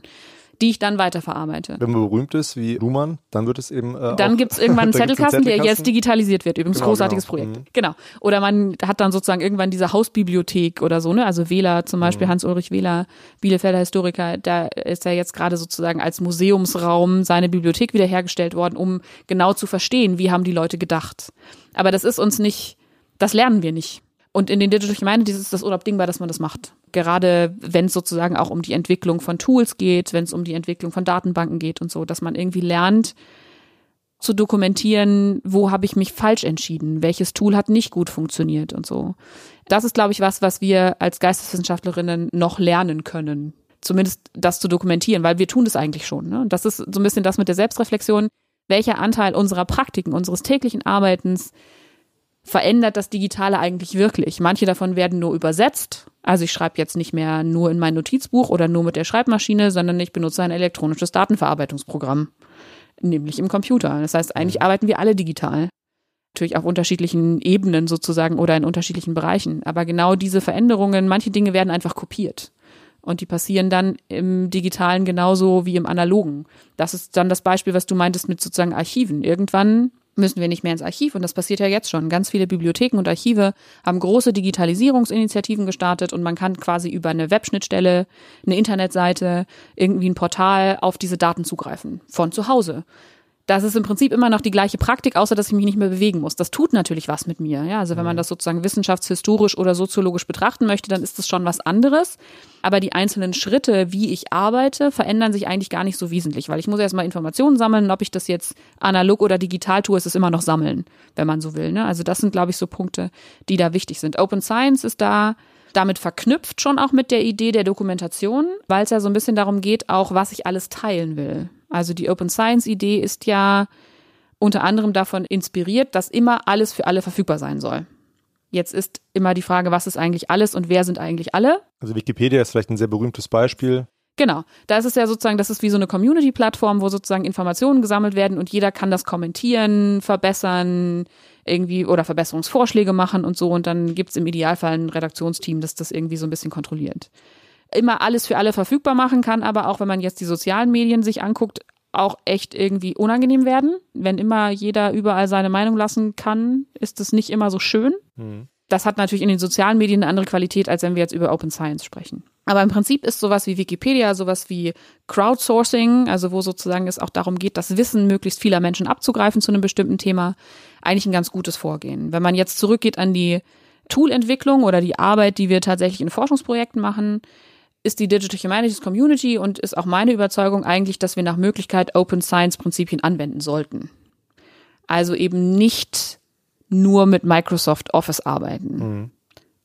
die ich dann weiterverarbeite. Wenn man berühmt ist wie Luhmann, dann wird es eben. Äh, dann gibt es irgendwann [laughs] einen Zettelkasten, der jetzt digitalisiert wird. Übrigens Genau, großartiges genau. Projekt. Mhm. Genau. Oder man hat dann sozusagen irgendwann diese Hausbibliothek oder so, ne? Also Wähler, zum Beispiel Mhm. Hans-Ulrich Wähler, Bielefelder Historiker, da ist er jetzt gerade sozusagen als Museumsraum seine Bibliothek wiederhergestellt worden, um genau zu verstehen, wie haben die Leute gedacht. Aber das ist uns nicht, das lernen wir nicht. Und in den Digital Humanities ist das unabdingbar, dass man das macht. Gerade wenn es sozusagen auch um die Entwicklung von Tools geht, wenn es um die Entwicklung von Datenbanken geht und so, dass man irgendwie lernt zu dokumentieren, wo habe ich mich falsch entschieden, welches Tool hat nicht gut funktioniert und so. Das ist, glaube ich, was, was wir als Geisteswissenschaftlerinnen noch lernen können. Zumindest das zu dokumentieren, weil wir tun das eigentlich schon. Ne? Und das ist so ein bisschen das mit der Selbstreflexion. Welcher Anteil unserer Praktiken, unseres täglichen Arbeitens verändert das Digitale eigentlich wirklich. Manche davon werden nur übersetzt. Also ich schreibe jetzt nicht mehr nur in mein Notizbuch oder nur mit der Schreibmaschine, sondern ich benutze ein elektronisches Datenverarbeitungsprogramm, nämlich im Computer. Das heißt, eigentlich arbeiten wir alle digital. Natürlich auf unterschiedlichen Ebenen sozusagen oder in unterschiedlichen Bereichen. Aber genau diese Veränderungen, manche Dinge werden einfach kopiert. Und die passieren dann im Digitalen genauso wie im Analogen. Das ist dann das Beispiel, was du meintest mit sozusagen Archiven. Irgendwann müssen wir nicht mehr ins Archiv und das passiert ja jetzt schon. Ganz viele Bibliotheken und Archive haben große Digitalisierungsinitiativen gestartet und man kann quasi über eine Webschnittstelle, eine Internetseite, irgendwie ein Portal auf diese Daten zugreifen. Von zu Hause. Das ist im Prinzip immer noch die gleiche Praktik, außer dass ich mich nicht mehr bewegen muss. Das tut natürlich was mit mir. Ja, also wenn man das sozusagen wissenschaftshistorisch oder soziologisch betrachten möchte, dann ist das schon was anderes. Aber die einzelnen Schritte, wie ich arbeite, verändern sich eigentlich gar nicht so wesentlich, weil ich muss erstmal Informationen sammeln. Ob ich das jetzt analog oder digital tue, ist es immer noch sammeln, wenn man so will. Ne? Also das sind, glaube ich, so Punkte, die da wichtig sind. Open Science ist da damit verknüpft schon auch mit der Idee der Dokumentation, weil es ja so ein bisschen darum geht, auch was ich alles teilen will. Also die Open Science Idee ist ja unter anderem davon inspiriert, dass immer alles für alle verfügbar sein soll. Jetzt ist immer die Frage, was ist eigentlich alles und wer sind eigentlich alle? Also Wikipedia ist vielleicht ein sehr berühmtes Beispiel. Genau. Da ist es ja sozusagen, das ist wie so eine Community-Plattform, wo sozusagen Informationen gesammelt werden und jeder kann das kommentieren, verbessern, irgendwie oder Verbesserungsvorschläge machen und so. Und dann gibt's im Idealfall ein Redaktionsteam, das das irgendwie so ein bisschen kontrolliert. Immer alles für alle verfügbar machen kann, aber auch wenn man jetzt die sozialen Medien sich anguckt, auch echt irgendwie unangenehm werden. Wenn immer jeder überall seine Meinung lassen kann, ist das nicht immer so schön. Das hat natürlich in den sozialen Medien eine andere Qualität, als wenn wir jetzt über Open Science sprechen. Aber im Prinzip ist sowas wie Wikipedia, sowas wie Crowdsourcing, also wo sozusagen es auch darum geht, das Wissen möglichst vieler Menschen abzugreifen zu einem bestimmten Thema, eigentlich ein ganz gutes Vorgehen. Wenn man jetzt zurückgeht an die Toolentwicklung oder die Arbeit, die wir tatsächlich in Forschungsprojekten machen, ist die Digital Humanities Community und ist auch meine Überzeugung eigentlich, dass wir nach Möglichkeit Open Science Prinzipien anwenden sollten. Also eben nicht nur mit Microsoft Office arbeiten,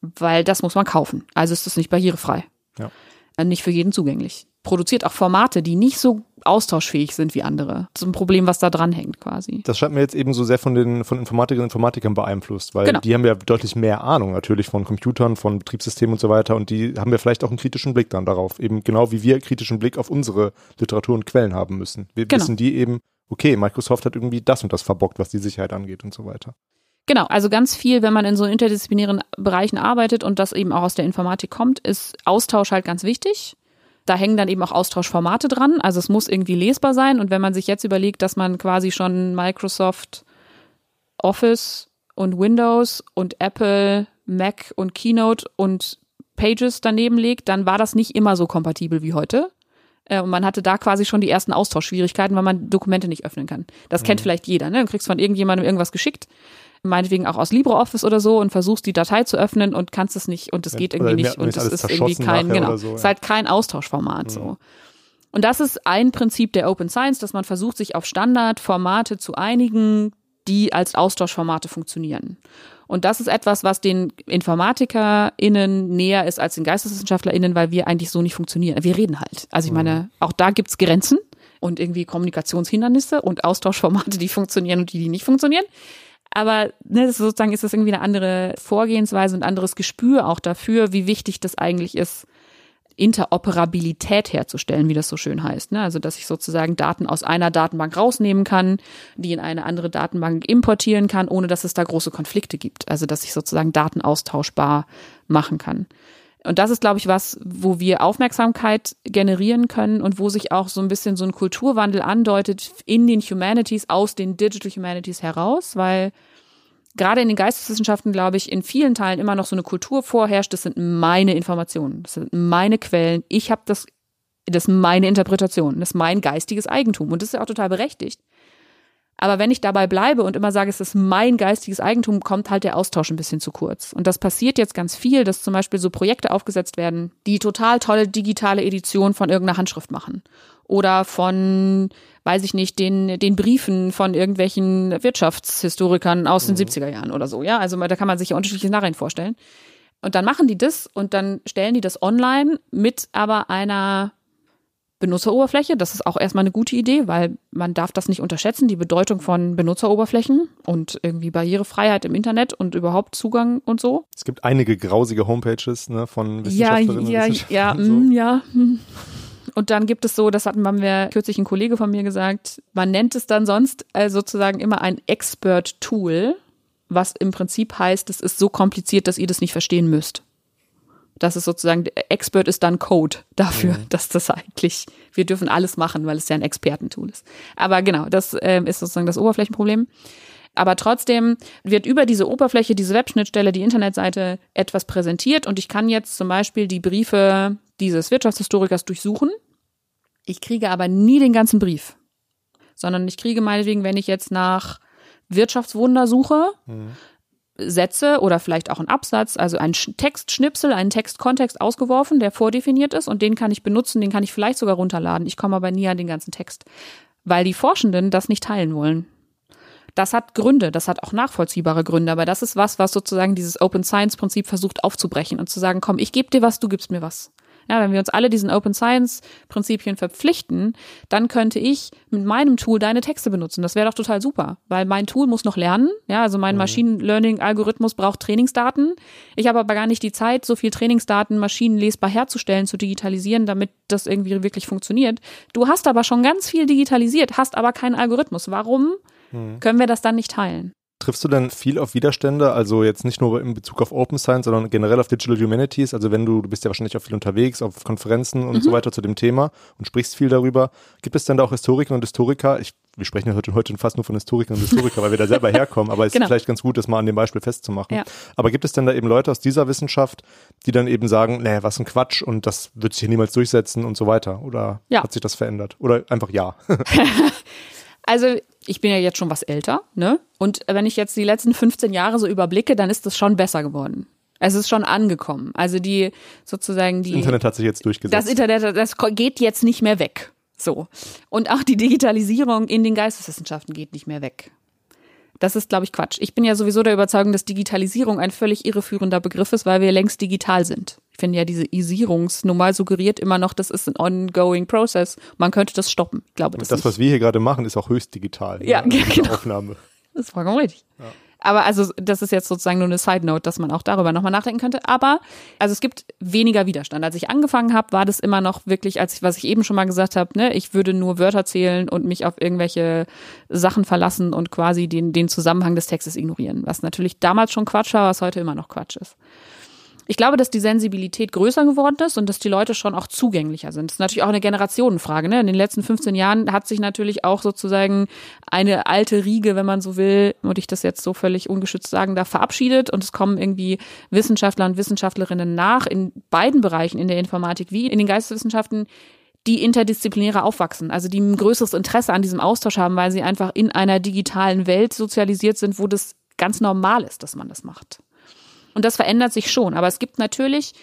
weil das muss man kaufen. Also ist das nicht barrierefrei. Ja. Äh, Nicht für jeden zugänglich. Produziert auch Formate, die nicht so austauschfähig sind wie andere. Das ist ein Problem, was da dran hängt quasi. Das scheint mir jetzt eben so sehr von den von Informatikerinnen und Informatikern beeinflusst, weil Genau. die haben ja deutlich mehr Ahnung natürlich von Computern, von Betriebssystemen und so weiter und die haben ja vielleicht auch einen kritischen Blick dann darauf, eben genau wie wir kritischen Blick auf unsere Literatur und Quellen haben müssen. Wir Genau. wissen die eben, okay, Microsoft hat irgendwie das und das verbockt, was die Sicherheit angeht und so weiter. Genau, also ganz viel, wenn man in so interdisziplinären Bereichen arbeitet und das eben auch aus der Informatik kommt, ist Austausch halt ganz wichtig. Da hängen dann eben auch Austauschformate dran. Also es muss irgendwie lesbar sein. Und wenn man sich jetzt überlegt, dass man quasi schon Microsoft Office und Windows und Apple, Mac und Keynote und Pages daneben legt, dann war das nicht immer so kompatibel wie heute. Äh, Und man hatte da quasi schon die ersten Austauschschwierigkeiten, weil man Dokumente nicht öffnen kann. Das kennt vielleicht jeder. Ne? Du kriegst von irgendjemandem irgendwas geschickt, meinetwegen auch aus LibreOffice oder so und versuchst die Datei zu öffnen und kannst es nicht und es Ja, geht irgendwie nicht und es ist irgendwie kein, genau, so, es ist ja. halt kein Austauschformat so. Und das ist ein Prinzip der Open Science, dass man versucht, sich auf Standardformate zu einigen, die als Austauschformate funktionieren. Und das ist etwas, was den InformatikerInnen näher ist als den GeisteswissenschaftlerInnen, weil wir eigentlich so nicht funktionieren. Wir reden halt. Also ich meine, auch da gibt's Grenzen und irgendwie Kommunikationshindernisse und Austauschformate, die funktionieren und die, die nicht funktionieren. Aber ne, sozusagen ist das irgendwie eine andere Vorgehensweise und anderes Gespür auch dafür, wie wichtig das eigentlich ist, Interoperabilität herzustellen, wie das so schön heißt. Ne? Also, dass ich sozusagen Daten aus einer Datenbank rausnehmen kann, die in eine andere Datenbank importieren kann, ohne dass es da große Konflikte gibt. Also, dass ich sozusagen Daten austauschbar machen kann. Und das ist, glaube ich, was, wo wir Aufmerksamkeit generieren können und wo sich auch so ein bisschen so ein Kulturwandel andeutet in den Humanities, aus den Digital Humanities heraus, weil gerade in den Geisteswissenschaften, glaube ich, in vielen Teilen immer noch so eine Kultur vorherrscht, das sind meine Informationen, das sind meine Quellen, ich habe das, das ist meine Interpretation, das ist mein geistiges Eigentum. Und das ist ja auch total berechtigt. Aber wenn ich dabei bleibe und immer sage, es ist mein geistiges Eigentum, kommt halt der Austausch ein bisschen zu kurz. Und das passiert jetzt ganz viel, dass zum Beispiel so Projekte aufgesetzt werden, die total tolle digitale Edition von irgendeiner Handschrift machen. Oder von, weiß ich nicht, den, den Briefen von irgendwelchen Wirtschaftshistorikern aus den 70er mhm. Jahren oder so. Ja, also da kann man sich ja unterschiedliche Nachrichten vorstellen. Und dann machen die das und dann stellen die das online mit aber einer Benutzeroberfläche. Das ist auch erstmal eine gute Idee, weil man darf das nicht unterschätzen, die Bedeutung von Benutzeroberflächen und irgendwie Barrierefreiheit im Internet und überhaupt Zugang und so. Es gibt einige grausige Homepages ne, von Wissenschaftlerinnen ja, ja, und Ja, [laughs] so. mm, ja. Hm. Und dann gibt es so, das hatten wir kürzlich ein Kollege von mir gesagt, man nennt es dann sonst also sozusagen immer ein Expert-Tool, was im Prinzip heißt, es ist so kompliziert, dass ihr das nicht verstehen müsst. Das ist sozusagen, Expert ist dann Code dafür, mhm. dass das eigentlich, wir dürfen alles machen, weil es ja ein Expertentool ist. Aber genau, das äh, ist sozusagen das Oberflächenproblem. Aber trotzdem wird über diese Oberfläche, diese Webschnittstelle, die Internetseite etwas präsentiert und ich kann jetzt zum Beispiel die Briefe dieses Wirtschaftshistorikers durchsuchen. Ich kriege aber nie den ganzen Brief, sondern ich kriege meinetwegen, wenn ich jetzt nach Wirtschaftswunder suche, mhm. Sätze oder vielleicht auch ein Absatz, also ein Textschnipsel, einen Textkontext ausgeworfen, der vordefiniert ist und den kann ich benutzen, den kann ich vielleicht sogar runterladen. Ich komme aber nie an den ganzen Text, weil die Forschenden das nicht teilen wollen. Das hat Gründe, das hat auch nachvollziehbare Gründe, aber das ist was, was sozusagen dieses Open Science Prinzip versucht aufzubrechen und zu sagen, komm, ich gebe dir was, du gibst mir was. Ja, wenn wir uns alle diesen Open Science Prinzipien verpflichten, dann könnte ich mit meinem Tool deine Texte benutzen. Das wäre doch total super, weil mein Tool muss noch lernen. Ja, also mein mhm. Machine Learning Algorithmus braucht Trainingsdaten. Ich habe aber gar nicht die Zeit, so viel Trainingsdaten maschinenlesbar herzustellen, zu digitalisieren, damit das irgendwie wirklich funktioniert. Du hast aber schon ganz viel digitalisiert, hast aber keinen Algorithmus. Warum mhm. können wir das dann nicht teilen? Triffst du denn viel auf Widerstände, also jetzt nicht nur in Bezug auf Open Science, sondern generell auf Digital Humanities? Also wenn du, du bist ja wahrscheinlich auch viel unterwegs, auf Konferenzen und mhm. so weiter zu dem Thema und sprichst viel darüber. Gibt es denn da auch Historiker und Historiker? Ich, wir sprechen ja heute, heute fast nur von Historikern und Historiker, weil wir da selber [laughs] herkommen, aber es genau. ist vielleicht ganz gut, das mal an dem Beispiel festzumachen. Ja. Aber gibt es denn da eben Leute aus dieser Wissenschaft, die dann eben sagen, nee, was ein Quatsch und das wird sich hier niemals durchsetzen und so weiter? Oder ja. hat sich das verändert? Oder einfach ja? [laughs] also ich bin ja jetzt schon was älter, ne? Und wenn ich jetzt die letzten 15 Jahre so überblicke, dann ist das schon besser geworden. Es ist schon angekommen. Also die sozusagen die. Das Internet hat sich jetzt durchgesetzt. Das Internet, das geht jetzt nicht mehr weg. So. Und auch die Digitalisierung in den Geisteswissenschaften geht nicht mehr weg. Das ist, glaube ich, Quatsch. Ich bin ja sowieso der Überzeugung, dass Digitalisierung ein völlig irreführender Begriff ist, weil wir längst digital sind. Ich finde ja, diese Isierungsnummer suggeriert immer noch, das ist ein ongoing process. Man könnte das stoppen. Ich glaube, das, das was wir hier gerade machen, ist auch höchst digital. Ja, ja [laughs] genau. Aufnahme. Das ist vollkommen richtig. Ja. Aber also das ist jetzt sozusagen nur eine Side Note, dass man auch darüber nochmal nachdenken könnte. Aber also es gibt weniger Widerstand. Als ich angefangen habe, war das immer noch wirklich, als ich, was ich eben schon mal gesagt habe, ne, ich würde nur Wörter zählen und mich auf irgendwelche Sachen verlassen und quasi den, den Zusammenhang des Textes ignorieren. Was natürlich damals schon Quatsch war, was heute immer noch Quatsch ist. Ich glaube, dass die Sensibilität größer geworden ist und dass die Leute schon auch zugänglicher sind. Das ist natürlich auch eine Generationenfrage. Ne? In den letzten 15 Jahren hat sich natürlich auch sozusagen eine alte Riege, wenn man so will, und ich das jetzt so völlig ungeschützt sagen darf, verabschiedet und es kommen irgendwie Wissenschaftler und Wissenschaftlerinnen nach in beiden Bereichen, in der Informatik wie in den Geisteswissenschaften, die interdisziplinärer aufwachsen, also die ein größeres Interesse an diesem Austausch haben, weil sie einfach in einer digitalen Welt sozialisiert sind, wo das ganz normal ist, dass man das macht. Und das verändert sich schon. Aber es gibt natürlich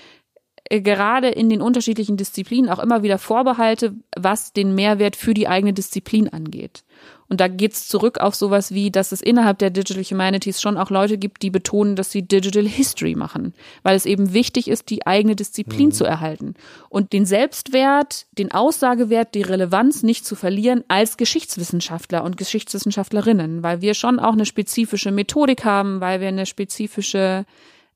äh, gerade in den unterschiedlichen Disziplinen auch immer wieder Vorbehalte, was den Mehrwert für die eigene Disziplin angeht. Und da geht's zurück auf sowas wie, dass es innerhalb der Digital Humanities schon auch Leute gibt, die betonen, dass sie Digital History machen, weil es eben wichtig ist, die eigene Disziplin mhm. zu erhalten und den Selbstwert, den Aussagewert, die Relevanz nicht zu verlieren als Geschichtswissenschaftler und Geschichtswissenschaftlerinnen, weil wir schon auch eine spezifische Methodik haben, weil wir eine spezifische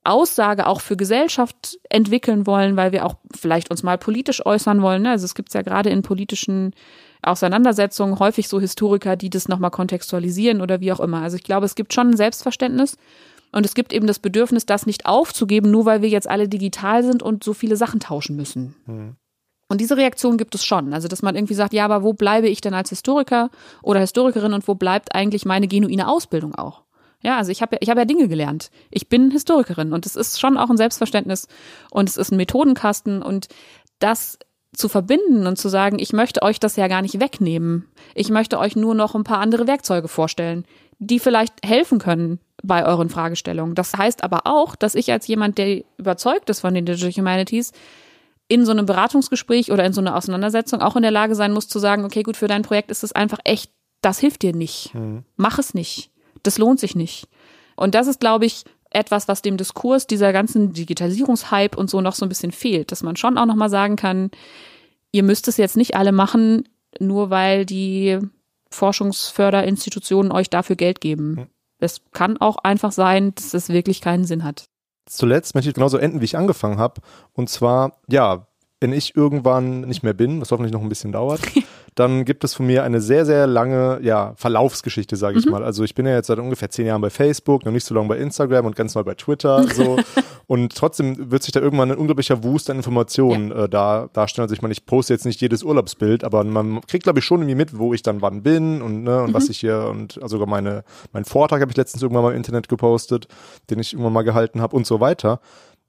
Aussage auch für Gesellschaft entwickeln wollen, weil wir auch vielleicht uns mal politisch äußern wollen. Ne? Also es gibt ja gerade in politischen Auseinandersetzungen häufig so Historiker, die das nochmal kontextualisieren oder wie auch immer. Also ich glaube, es gibt schon ein Selbstverständnis. Und es gibt eben das Bedürfnis, das nicht aufzugeben, nur weil wir jetzt alle digital sind und so viele Sachen tauschen müssen. Mhm. Und diese Reaktion gibt es schon. Also, dass man irgendwie sagt, ja, aber wo bleibe ich denn als Historiker oder Historikerin und wo bleibt eigentlich meine genuine Ausbildung auch? Ja, also ich habe ja, ich habe ja Dinge gelernt. Ich bin Historikerin und es ist schon auch ein Selbstverständnis und es ist ein Methodenkasten und das zu verbinden und zu sagen, ich möchte euch das ja gar nicht wegnehmen. Ich möchte euch nur noch ein paar andere Werkzeuge vorstellen, die vielleicht helfen können bei euren Fragestellungen. Das heißt aber auch, dass ich als jemand, der überzeugt ist von den Digital Humanities, in so einem Beratungsgespräch oder in so einer Auseinandersetzung auch in der Lage sein muss zu sagen, okay, gut, für dein Projekt ist es einfach echt, das hilft dir nicht. Mhm. Mach es nicht. Das lohnt sich nicht. Und das ist, glaube ich, etwas, was dem Diskurs dieser ganzen Digitalisierungshype und so noch so ein bisschen fehlt, dass man schon auch noch mal sagen kann, ihr müsst es jetzt nicht alle machen, nur weil die Forschungsförderinstitutionen euch dafür Geld geben. Es kann auch einfach sein, dass es wirklich keinen Sinn hat. Zuletzt möchte ich genauso enden, wie ich angefangen habe. Und zwar, ja, wenn ich irgendwann nicht mehr bin, was hoffentlich noch ein bisschen dauert, [laughs] dann gibt es von mir eine sehr, sehr lange ja, Verlaufsgeschichte, sage ich mhm. mal. Also ich bin ja jetzt seit ungefähr zehn Jahren bei Facebook, noch nicht so lange bei Instagram und ganz neu bei Twitter. So. [laughs] und trotzdem wird sich da irgendwann ein unglaublicher Wust an Informationen ja. äh, da, darstellen. Also ich meine, ich poste jetzt nicht jedes Urlaubsbild, aber man kriegt, glaube ich, schon irgendwie mit, wo ich dann wann bin und, ne, und mhm. was ich hier und also sogar meine, meinen Vortrag habe ich letztens irgendwann mal im Internet gepostet, den ich irgendwann mal gehalten habe und so weiter.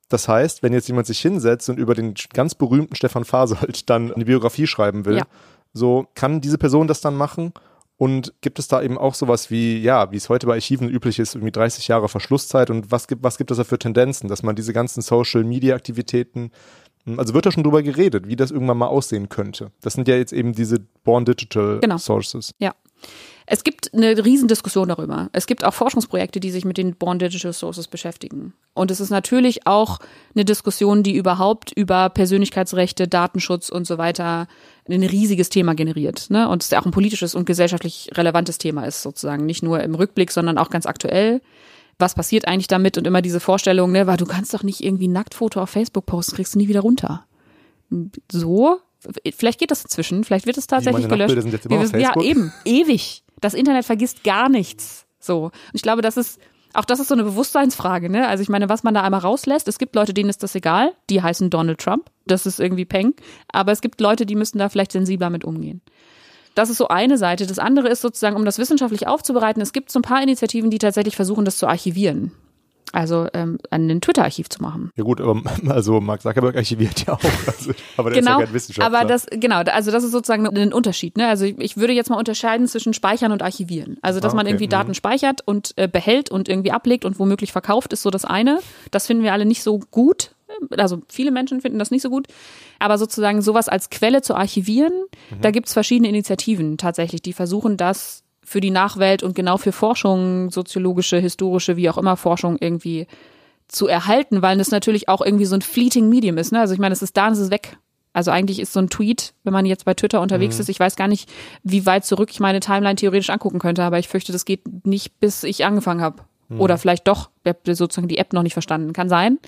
Das heißt, wenn jetzt jemand sich hinsetzt und über den ganz berühmten Stefan Fasold dann eine Biografie schreiben will, ja. So kann diese Person das dann machen und gibt es da eben auch sowas wie, ja, wie es heute bei Archiven üblich ist, irgendwie 30 Jahre Verschlusszeit und was gibt, was gibt es da für Tendenzen, dass man diese ganzen Social Media Aktivitäten, hm, also wird da schon drüber geredet, wie das irgendwann mal aussehen könnte. Das sind ja jetzt eben diese Born Digital genau. Sources. Ja. Es gibt eine Riesendiskussion darüber. Es gibt auch Forschungsprojekte, die sich mit den Born Digital Sources beschäftigen. Und es ist natürlich auch eine Diskussion, die überhaupt über Persönlichkeitsrechte, Datenschutz und so weiter ein riesiges Thema generiert. Ne? Und es auch ein politisches und gesellschaftlich relevantes Thema ist, sozusagen. Nicht nur im Rückblick, sondern auch ganz aktuell. Was passiert eigentlich damit? Und immer diese Vorstellung, ne, weil du kannst doch nicht irgendwie ein Nacktfoto auf Facebook posten, kriegst du nie wieder runter. So? Vielleicht geht das inzwischen, vielleicht wird es tatsächlich gelöscht. Sind jetzt immer wissen, ja, eben, ewig. Das Internet vergisst gar nichts. So. Und ich glaube, das ist, auch das ist so eine Bewusstseinsfrage, ne? Also ich meine, was man da einmal rauslässt, es gibt Leute, denen ist das egal, die heißen Donald Trump, das ist irgendwie Peng, aber es gibt Leute, die müssen da vielleicht sensibler mit umgehen. Das ist so eine Seite. Das andere ist sozusagen, um das wissenschaftlich aufzubereiten, es gibt so ein paar Initiativen, die tatsächlich versuchen, das zu archivieren. Also ähm, ein Twitter-Archiv zu machen. Ja gut, aber [laughs] also Mark Zuckerberg archiviert ja auch. [laughs] Also, aber der genau, ist ja kein Wissenschaftler. Aber das, genau, also das ist sozusagen ein Unterschied. Ne? Also ich, ich würde jetzt mal unterscheiden zwischen Speichern und Archivieren. Also dass ah, okay. man irgendwie mhm. Daten speichert und äh, behält und irgendwie ablegt und womöglich verkauft, ist so das eine. Das finden wir alle nicht so gut. Also viele Menschen finden das nicht so gut. Aber sozusagen sowas als Quelle zu archivieren, mhm. da gibt's verschiedene Initiativen tatsächlich, die versuchen das für die Nachwelt und genau für Forschung, soziologische, historische, wie auch immer Forschung irgendwie zu erhalten, weil das natürlich auch irgendwie so ein fleeting Medium ist. Ne? Also ich meine, es ist da und es ist weg. Also eigentlich ist so ein Tweet, wenn man jetzt bei Twitter unterwegs mhm. ist, ich weiß gar nicht, wie weit zurück ich meine Timeline theoretisch angucken könnte, aber ich fürchte, das geht nicht, bis ich angefangen habe. Mhm. Oder vielleicht doch, ich habe sozusagen die App noch nicht verstanden. Kann sein.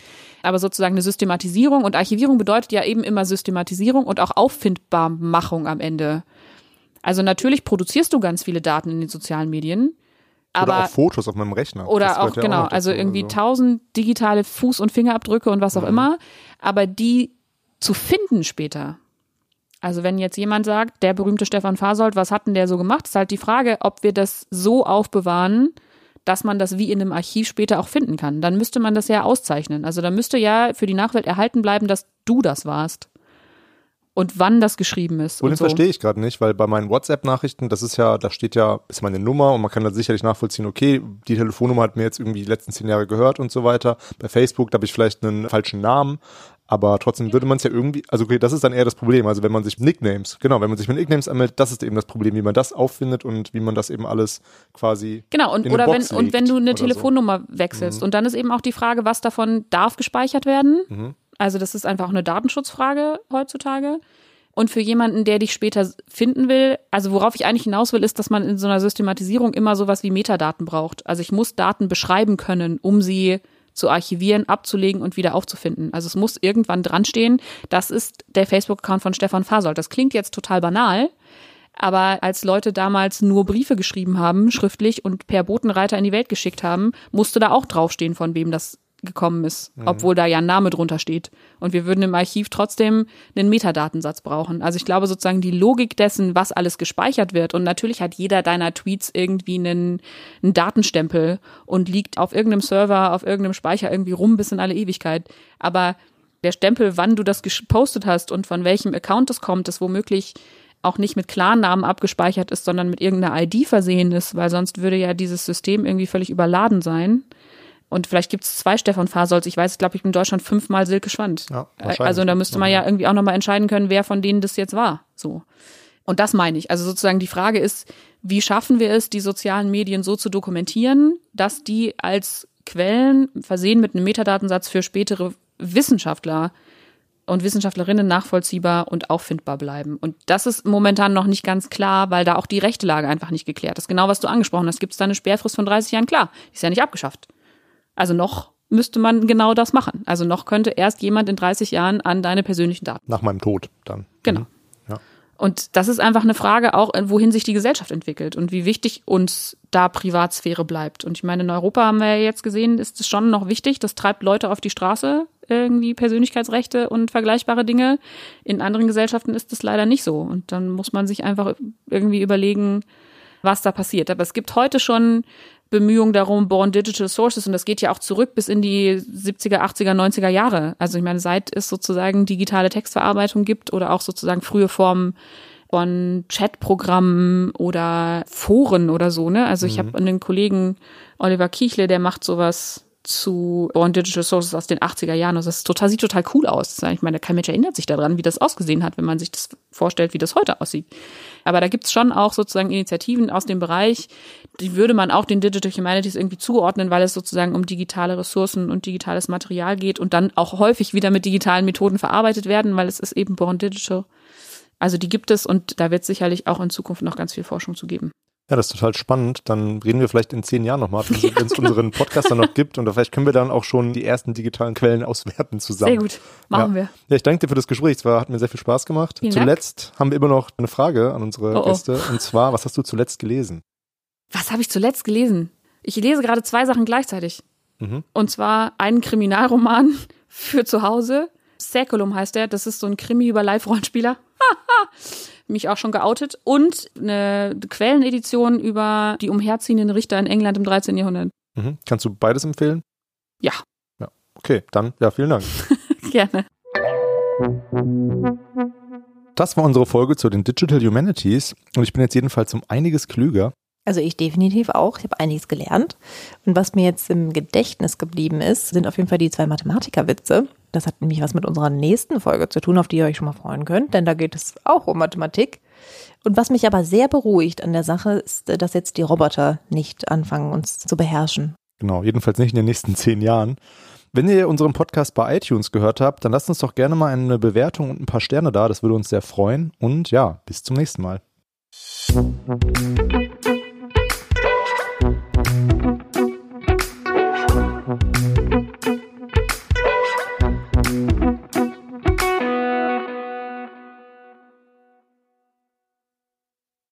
Aber sozusagen eine Systematisierung und Archivierung bedeutet ja eben immer Systematisierung und auch Auffindbarmachung am Ende. Also natürlich produzierst du ganz viele Daten in den sozialen Medien. Aber oder auch Fotos auf meinem Rechner. Oder auch, genau, auch also irgendwie also. tausend digitale Fuß- und Fingerabdrücke und was auch mhm. immer. Aber die zu finden später. Also wenn jetzt jemand sagt, der berühmte Stefan Fasold, was hat denn der so gemacht? Ist halt die Frage, ob wir das so aufbewahren, dass man das wie in einem Archiv später auch finden kann. Dann müsste man das ja auszeichnen. Also dann müsste ja für die Nachwelt erhalten bleiben, dass du das warst und wann das geschrieben ist. Und, und so. verstehe ich gerade nicht, weil bei meinen WhatsApp-Nachrichten, das ist ja, da steht ja, ist meine Nummer und man kann da sicherlich nachvollziehen, okay, die Telefonnummer hat mir jetzt irgendwie die letzten zehn Jahre gehört und so weiter. Bei Facebook, da habe ich vielleicht einen falschen Namen, aber trotzdem würde man es ja irgendwie, also okay, das ist dann eher das Problem. Also wenn man sich Nicknames, genau, wenn man sich mit Nicknames anmeldet, das ist eben das Problem, wie man das auffindet und wie man das eben alles quasi. Genau, und oder wenn, und wenn du eine Telefonnummer so. wechselst. Mhm. Und dann ist eben auch die Frage, was davon darf gespeichert werden. Mhm. Also das ist einfach eine Datenschutzfrage heutzutage. Und für jemanden, der dich später finden will, also worauf ich eigentlich hinaus will, ist, dass man in so einer Systematisierung immer sowas wie Metadaten braucht. Also ich muss Daten beschreiben können, um sie zu archivieren, abzulegen und wieder aufzufinden. Also es muss irgendwann dran stehen, das ist der Facebook-Account von Stefan Fasold. Das klingt jetzt total banal, Aber als Leute damals nur Briefe geschrieben haben, schriftlich und per Botenreiter in die Welt geschickt haben, musste da auch draufstehen, von wem das gekommen ist, mhm. obwohl da ja ein Name drunter steht. Und wir würden im Archiv trotzdem einen Metadatensatz brauchen. Also ich glaube sozusagen die Logik dessen, was alles gespeichert wird. Und natürlich hat jeder deiner Tweets irgendwie einen, einen Datenstempel und liegt auf irgendeinem Server, auf irgendeinem Speicher irgendwie rum bis in alle Ewigkeit. Aber der Stempel, wann du das gepostet hast und von welchem Account es kommt, das womöglich auch nicht mit Klarnamen abgespeichert ist, sondern mit irgendeiner ID versehen ist, weil sonst würde ja dieses System irgendwie völlig überladen sein. Und vielleicht gibt es zwei Stefan Fasolz. Ich weiß, glaube ich, in Deutschland fünfmal Silke Schwand. Ja, also da müsste man ja irgendwie auch nochmal entscheiden können, wer von denen das jetzt war. So. Und das meine ich. Also sozusagen die Frage ist, wie schaffen wir es, die sozialen Medien so zu dokumentieren, dass die als Quellen versehen mit einem Metadatensatz für spätere Wissenschaftler und Wissenschaftlerinnen nachvollziehbar und auffindbar bleiben. Und das ist momentan noch nicht ganz klar, weil da auch die rechte Lage einfach nicht geklärt ist. Genau, was du angesprochen hast. Gibt es da eine Sperrfrist von 30 Jahren? Klar, ist ja nicht abgeschafft. Also noch müsste man genau das machen. Also noch könnte erst jemand in 30 Jahren an deine persönlichen Daten. Nach meinem Tod dann. Genau. Mhm. Ja. Und das ist einfach eine Frage auch, wohin sich die Gesellschaft entwickelt und wie wichtig uns da Privatsphäre bleibt. Und ich meine, in Europa haben wir ja jetzt gesehen, ist es schon noch wichtig. Das treibt Leute auf die Straße, irgendwie Persönlichkeitsrechte und vergleichbare Dinge. In anderen Gesellschaften ist es leider nicht so. Und dann muss man sich einfach irgendwie überlegen, was da passiert. Aber es gibt heute schon Bemühungen darum, Born Digital Sources, und das geht ja auch zurück bis in die 70er, 80er, 90er Jahre. Also ich meine, seit es sozusagen digitale Textverarbeitung gibt oder auch sozusagen frühe Formen von Chatprogrammen oder Foren oder so, ne? Also ich mhm. habe einen Kollegen Oliver Kiechle, der macht sowas zu Born Digital Sources aus den 80er Jahren. Also das total, sieht total cool aus. Ich meine, kein Mensch erinnert sich daran, wie das ausgesehen hat, wenn man sich das vorstellt, wie das heute aussieht. Aber da gibt's schon auch sozusagen Initiativen aus dem Bereich, die würde man auch den Digital Humanities irgendwie zuordnen, weil es sozusagen um digitale Ressourcen und digitales Material geht und dann auch häufig wieder mit digitalen Methoden verarbeitet werden, weil es ist eben Born Digital. Also die gibt es und da wird sicherlich auch in Zukunft noch ganz viel Forschung zu geben. Ja, das ist total spannend. Dann reden wir vielleicht in zehn Jahren nochmal, [laughs] wenn es ja, unseren Podcast dann noch gibt. Und vielleicht können wir dann auch schon die ersten digitalen Quellen auswerten zusammen. Sehr gut, machen ja. wir. Ja, ich danke dir für das Gespräch. Es war, hat mir sehr viel Spaß gemacht. Vielen zuletzt Dank. haben wir immer noch eine Frage an unsere oh, oh. Gäste. Und zwar, was hast du zuletzt gelesen? Was habe ich zuletzt gelesen? Ich lese gerade zwei Sachen gleichzeitig. Mhm. Und zwar einen Kriminalroman für zu Hause. Säkulum heißt der. Das ist so ein Krimi über Live-Rollenspieler. [laughs] mich auch schon geoutet und eine Quellenedition über die umherziehenden Richter in England im 13. Jahrhundert. Mhm. Kannst du beides empfehlen? Ja. Ja, okay, dann ja, vielen Dank. [laughs] Gerne. Das war unsere Folge zu den Digital Humanities und ich bin jetzt jedenfalls um einiges klüger. Also ich definitiv auch. Ich habe einiges gelernt. Und was mir jetzt im Gedächtnis geblieben ist, sind auf jeden Fall die zwei Mathematikerwitze. Das hat nämlich was mit unserer nächsten Folge zu tun, auf die ihr euch schon mal freuen könnt, denn da geht es auch um Mathematik. Und was mich aber sehr beruhigt an der Sache ist, dass jetzt die Roboter nicht anfangen, uns zu beherrschen. Genau, jedenfalls nicht in den nächsten zehn Jahren. Wenn ihr unseren Podcast bei iTunes gehört habt, dann lasst uns doch gerne mal eine Bewertung und ein paar Sterne da. Das würde uns sehr freuen. Und ja, bis zum nächsten Mal.